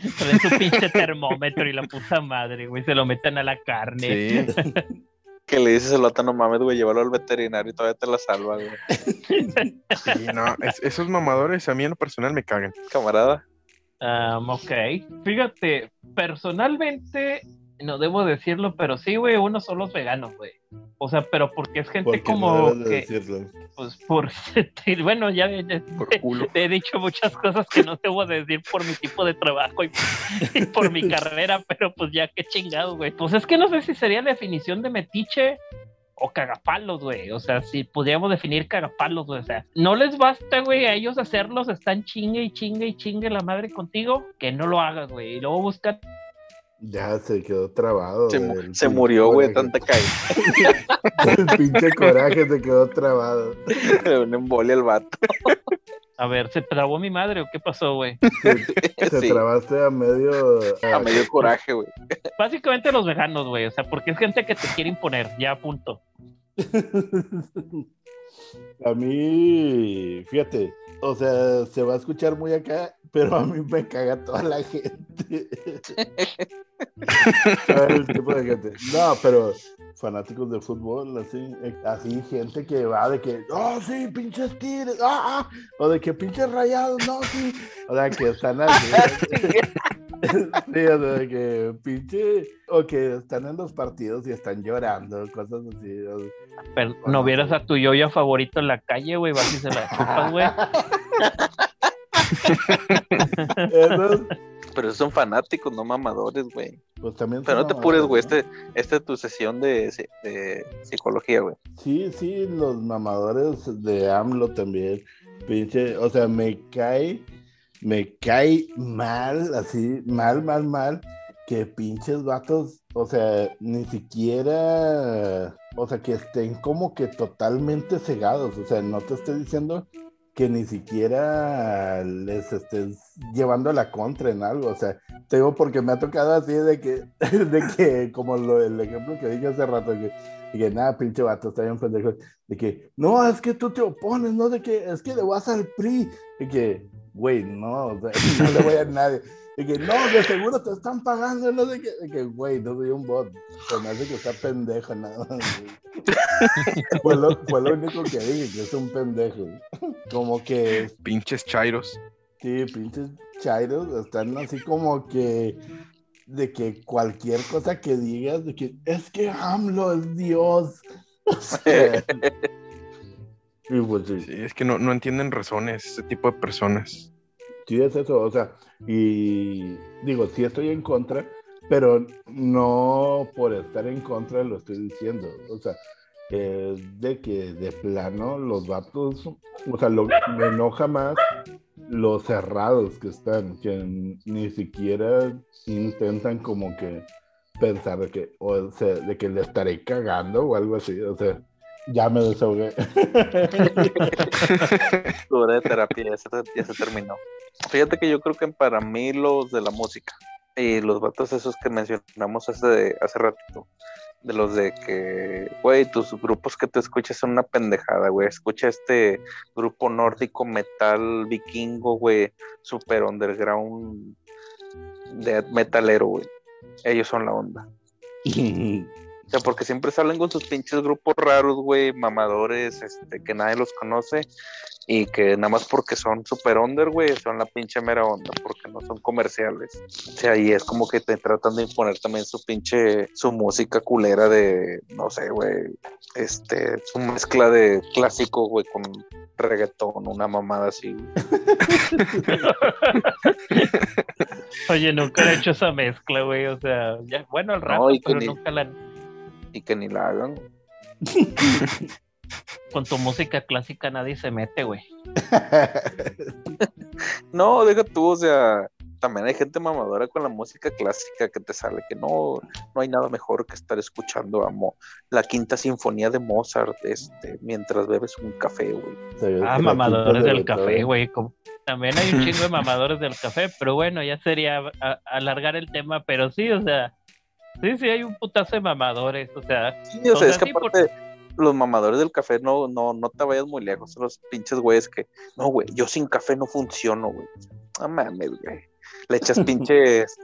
Su pinche termómetro y la puta madre, güey. Se lo meten a la carne. Sí, Que le dices al vato, no mames, güey, llévalo al veterinario y todavía te la salva, güey. sí, no, es- esos mamadores a mí en lo personal me cagan. Camarada. Um, ok. Fíjate, personalmente, no debo decirlo, pero sí, güey, uno son los veganos, güey. O sea, pero porque es gente Porque como no que, decirlo. pues, por, bueno, ya ya- Por culo. te he dicho muchas cosas que no debo de decir por mi tipo de trabajo y, y por mi carrera, pero pues ya qué chingado, güey. Pues es que no sé si sería la definición de metiche o cagapalos, güey. O sea, si pudiéramos definir cagapalos, güey. O sea, no les basta, güey, a ellos hacerlos, están chingue y chingue y chingue la madre contigo, que no lo hagas, güey. Y luego buscan Ya se quedó trabado. Se, se murió, güey, tanta caída. El pinche coraje se quedó trabado. Un embolia al vato. A ver, ¿se trabó mi madre o qué pasó, güey? Sí, trabaste a medio. a medio coraje, güey. Básicamente los veganos, güey. O sea, porque es gente que te quiere imponer, ya punto. A mí, fíjate, o sea, se va a escuchar muy acá, pero a mí me caga toda la gente. El tipo de gente. No, pero fanáticos de fútbol, así, así gente que va de que, oh, sí, pinches tigres, ah, ah", o de que pinches rayados, no, sí, o sea, que están así. sí, o sea, que pinche, o que están en los partidos y están llorando, cosas así. o- Pero no vieras a tu yoyo favorito en la calle, güey, vas y se la chupas, güey. Esos, Pero esos son fanáticos, no mamadores, güey. pues también Pero no te apures, güey. ¿no? Este, esta es tu sesión de, de psicología, güey. Sí, sí, los mamadores de AMLO también. Pinche, o sea, me cae, me cae mal, así, mal, mal, mal, que pinches vatos, o sea, ni siquiera, o sea, que estén como que totalmente cegados. O sea, no te estoy diciendo que ni siquiera les estés llevando la contra en algo. O sea, te digo porque me ha tocado así de que, de que, como lo, el ejemplo que dije hace rato, que, y que nada, pinche vato, está bien pendejo. De que, no, es que tú te opones, no, de que, es que le vas al PRI. Y que, güey, no, o sea, no le voy a nadie. Y que, no, de seguro te están pagando, no sé qué. De que, güey, no soy un bot. Se me hace que está pendejo, nada más. fue, lo, fue lo único que dije, que es un pendejo. Como que Pinches chairos. Sí, pinches chairos están así como que de que cualquier cosa que digas, de que es que AMLO es Dios. O sea, y pues sí, Sí, es que no, no entienden razones ese tipo de personas. sí es eso, o sea, y digo, sí estoy en contra, pero no por estar en contra lo estoy diciendo, o sea, es de que de plano los vatos, o sea, lo, me enoja más los cerrados que están, que ni siquiera intentan como que pensar de que, o sea, de que le estaré cagando o algo así, o sea, ya me desahogué. Tu hora de terapia ya se, ya se terminó. Fíjate que yo creo que para mí los de la música y los vatos esos que mencionamos hace, hace ratito, de los de que, güey, tus grupos que te escuchas son una pendejada, güey. Escucha este grupo nórdico metal vikingo, güey, super underground de metalero, güey. Ellos son la onda. O sea, porque siempre salen con sus pinches grupos raros, güey, mamadores, este, que nadie los conoce y que nada más porque son super under, güey, son la pinche mera onda, porque no son comerciales. O sea, y es como que te tratan de imponer también su pinche, su música culera de, no sé, güey, este, su mezcla de clásico, güey, con reggaetón, una mamada así. Oye, nunca he hecho esa mezcla, güey. O sea, ya, bueno, el rap, No, pero nunca la. Y que ni la hagan. Con tu música clásica nadie se mete, güey. No, deja tú, o sea, también hay gente mamadora con la música clásica que te sale, que no, no hay nada mejor que estar escuchando a Mo- la quinta sinfonía de Mozart, este, mientras bebes un café, güey. Ah, mamadores del café, güey. como- También hay un chingo de mamadores del café, pero bueno, ya sería a- alargar el tema, pero sí, o sea, sí, sí, hay un putazo de mamadores, o sea, Sí, o sea, es que por- aparte, los mamadores del café no, no, no te vayas muy lejos, son los pinches güeyes que, no, güey, yo sin café no funciono, güey. No mames, güey. Le echas pinches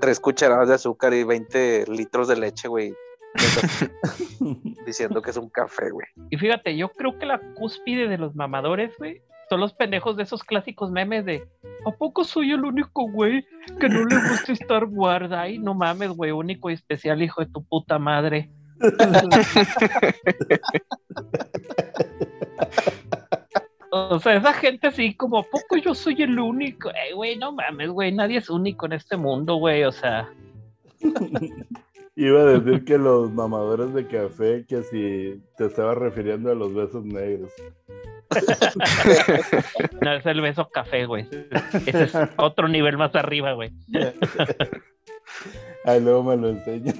tres cucharadas de azúcar y 20 litros de leche, güey. Diciendo que es un café, güey. y fíjate, yo creo que la cúspide de los mamadores, güey, son los pendejos de esos clásicos memes de, ¿a poco soy el único güey que no le gusta Star Wars? Ay, no mames, güey, único y especial, hijo de tu puta madre. O sea, esa gente así como, ¿a poco yo soy el único? Eh, güey, no mames, güey, nadie es único en este mundo, güey, o sea, Iba a decir que los mamadores de café, que si te estaba refiriendo a los besos negros. no es el beso café, güey. Ese es otro nivel más arriba, güey. Ahí luego me lo enseñas.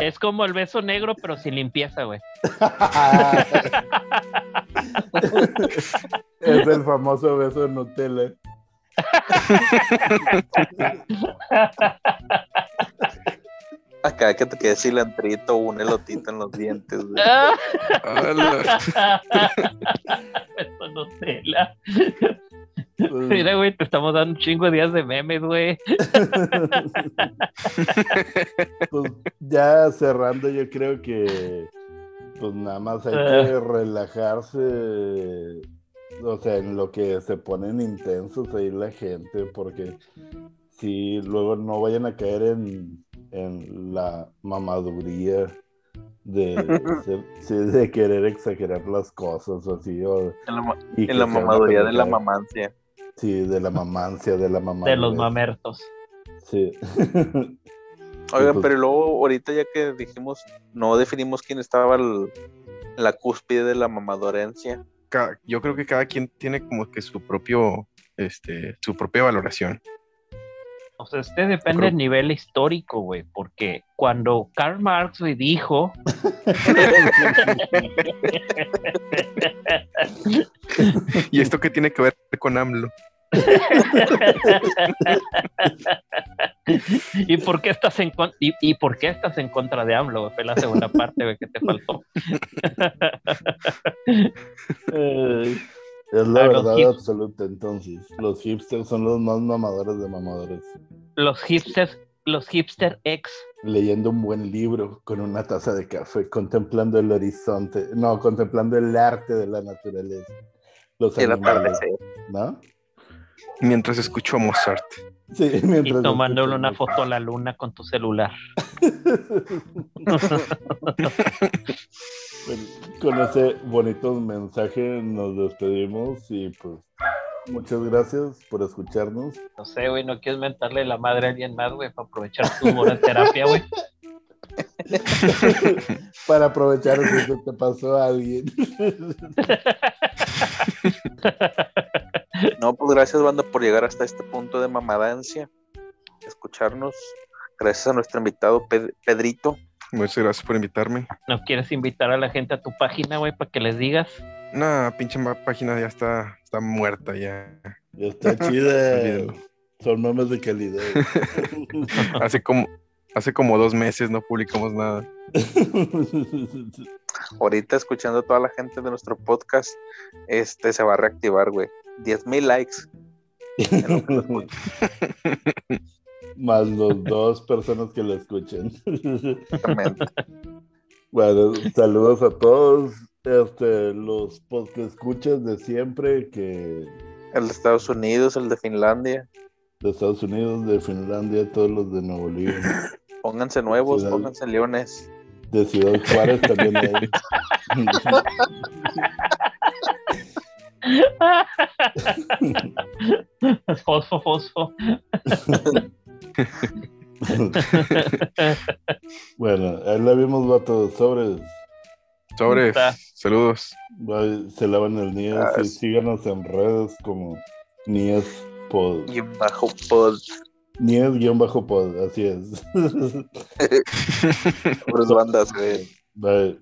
Es como el beso negro, pero sin limpieza, güey. es el famoso beso de Nutella. Acá que te quede cilantrito o un elotito en los dientes. Eso no sé, la- Pues, Mira, güey, te estamos dando un chingo de días de memes, güey. pues, ya cerrando, yo creo que pues nada más hay que relajarse, o sea, en lo que se ponen intensos ahí la gente, porque si luego no vayan a caer en, en la mamaduría de, de querer exagerar las cosas o así, o, En la, y en la mamaduría de la mamancia. Sí, de la mamancia, de la mamadurez. De los mamertos. Sí. Oigan, pues- pero luego ahorita ya que dijimos, no definimos quién estaba el- en la cúspide de la mamadorencia. Yo creo que cada quien tiene como que su propio, este, su propia valoración. O sea, este depende creo- del nivel histórico, güey, porque cuando Karl Marx dijo ¿Y esto qué tiene que ver con AMLO? ¿Y por qué estás en con- y, y por qué estás en contra de AMLO? Fue la segunda parte güey, que te faltó. Es la verdad absoluta, entonces. Los hipsters son los más mamadores de mamadores. los hipsters, los hipster ex. Leyendo un buen libro con una taza de café, contemplando el horizonte, no, contemplando el arte de la naturaleza. Los El animales, atardecer. ¿no? Mientras escucho a Mozart. Sí, Y mientras tomándole una foto a la luna con tu celular. Bueno, Con ese bonito mensaje nos despedimos y pues muchas gracias por escucharnos. No sé, güey, no quieres mentarle la madre a alguien más, güey, para aprovechar tu de terapia, güey. Para aprovechar si se te pasó a alguien. No, pues gracias, banda, por llegar hasta este punto de mamadancia. Escucharnos. Gracias a nuestro invitado Ped- Pedrito. Muchas gracias por invitarme. ¿No quieres invitar a la gente a tu página, güey, para que les digas? Una pinche página ya está, está muerta ya. Ya está chida. Son memes de calidad. Hace como, hace como dos meses no publicamos nada. Ahorita escuchando a toda la gente de nuestro podcast, este se va a reactivar, güey. 10 mil likes. que. Más los dos personas que lo escuchen. Exactamente. Bueno, saludos a todos. Este, los podcast escuchas de siempre que El de Estados Unidos, el de Finlandia. de Estados Unidos, de Finlandia, todos los de Nuevo León, Pónganse nuevos, Ciudad- pónganse leones. de Ciudad Juárez también hay. fosfo, fosfo. bueno, ahí la vimos, vatos, sobres. Sobre, Está. saludos. Bye, Se lavan el Nies Ah, y sí. síganos en redes como Nies Pod. Y bajo pod. Nies-pod, así es. Puras bandas, güey. Bye.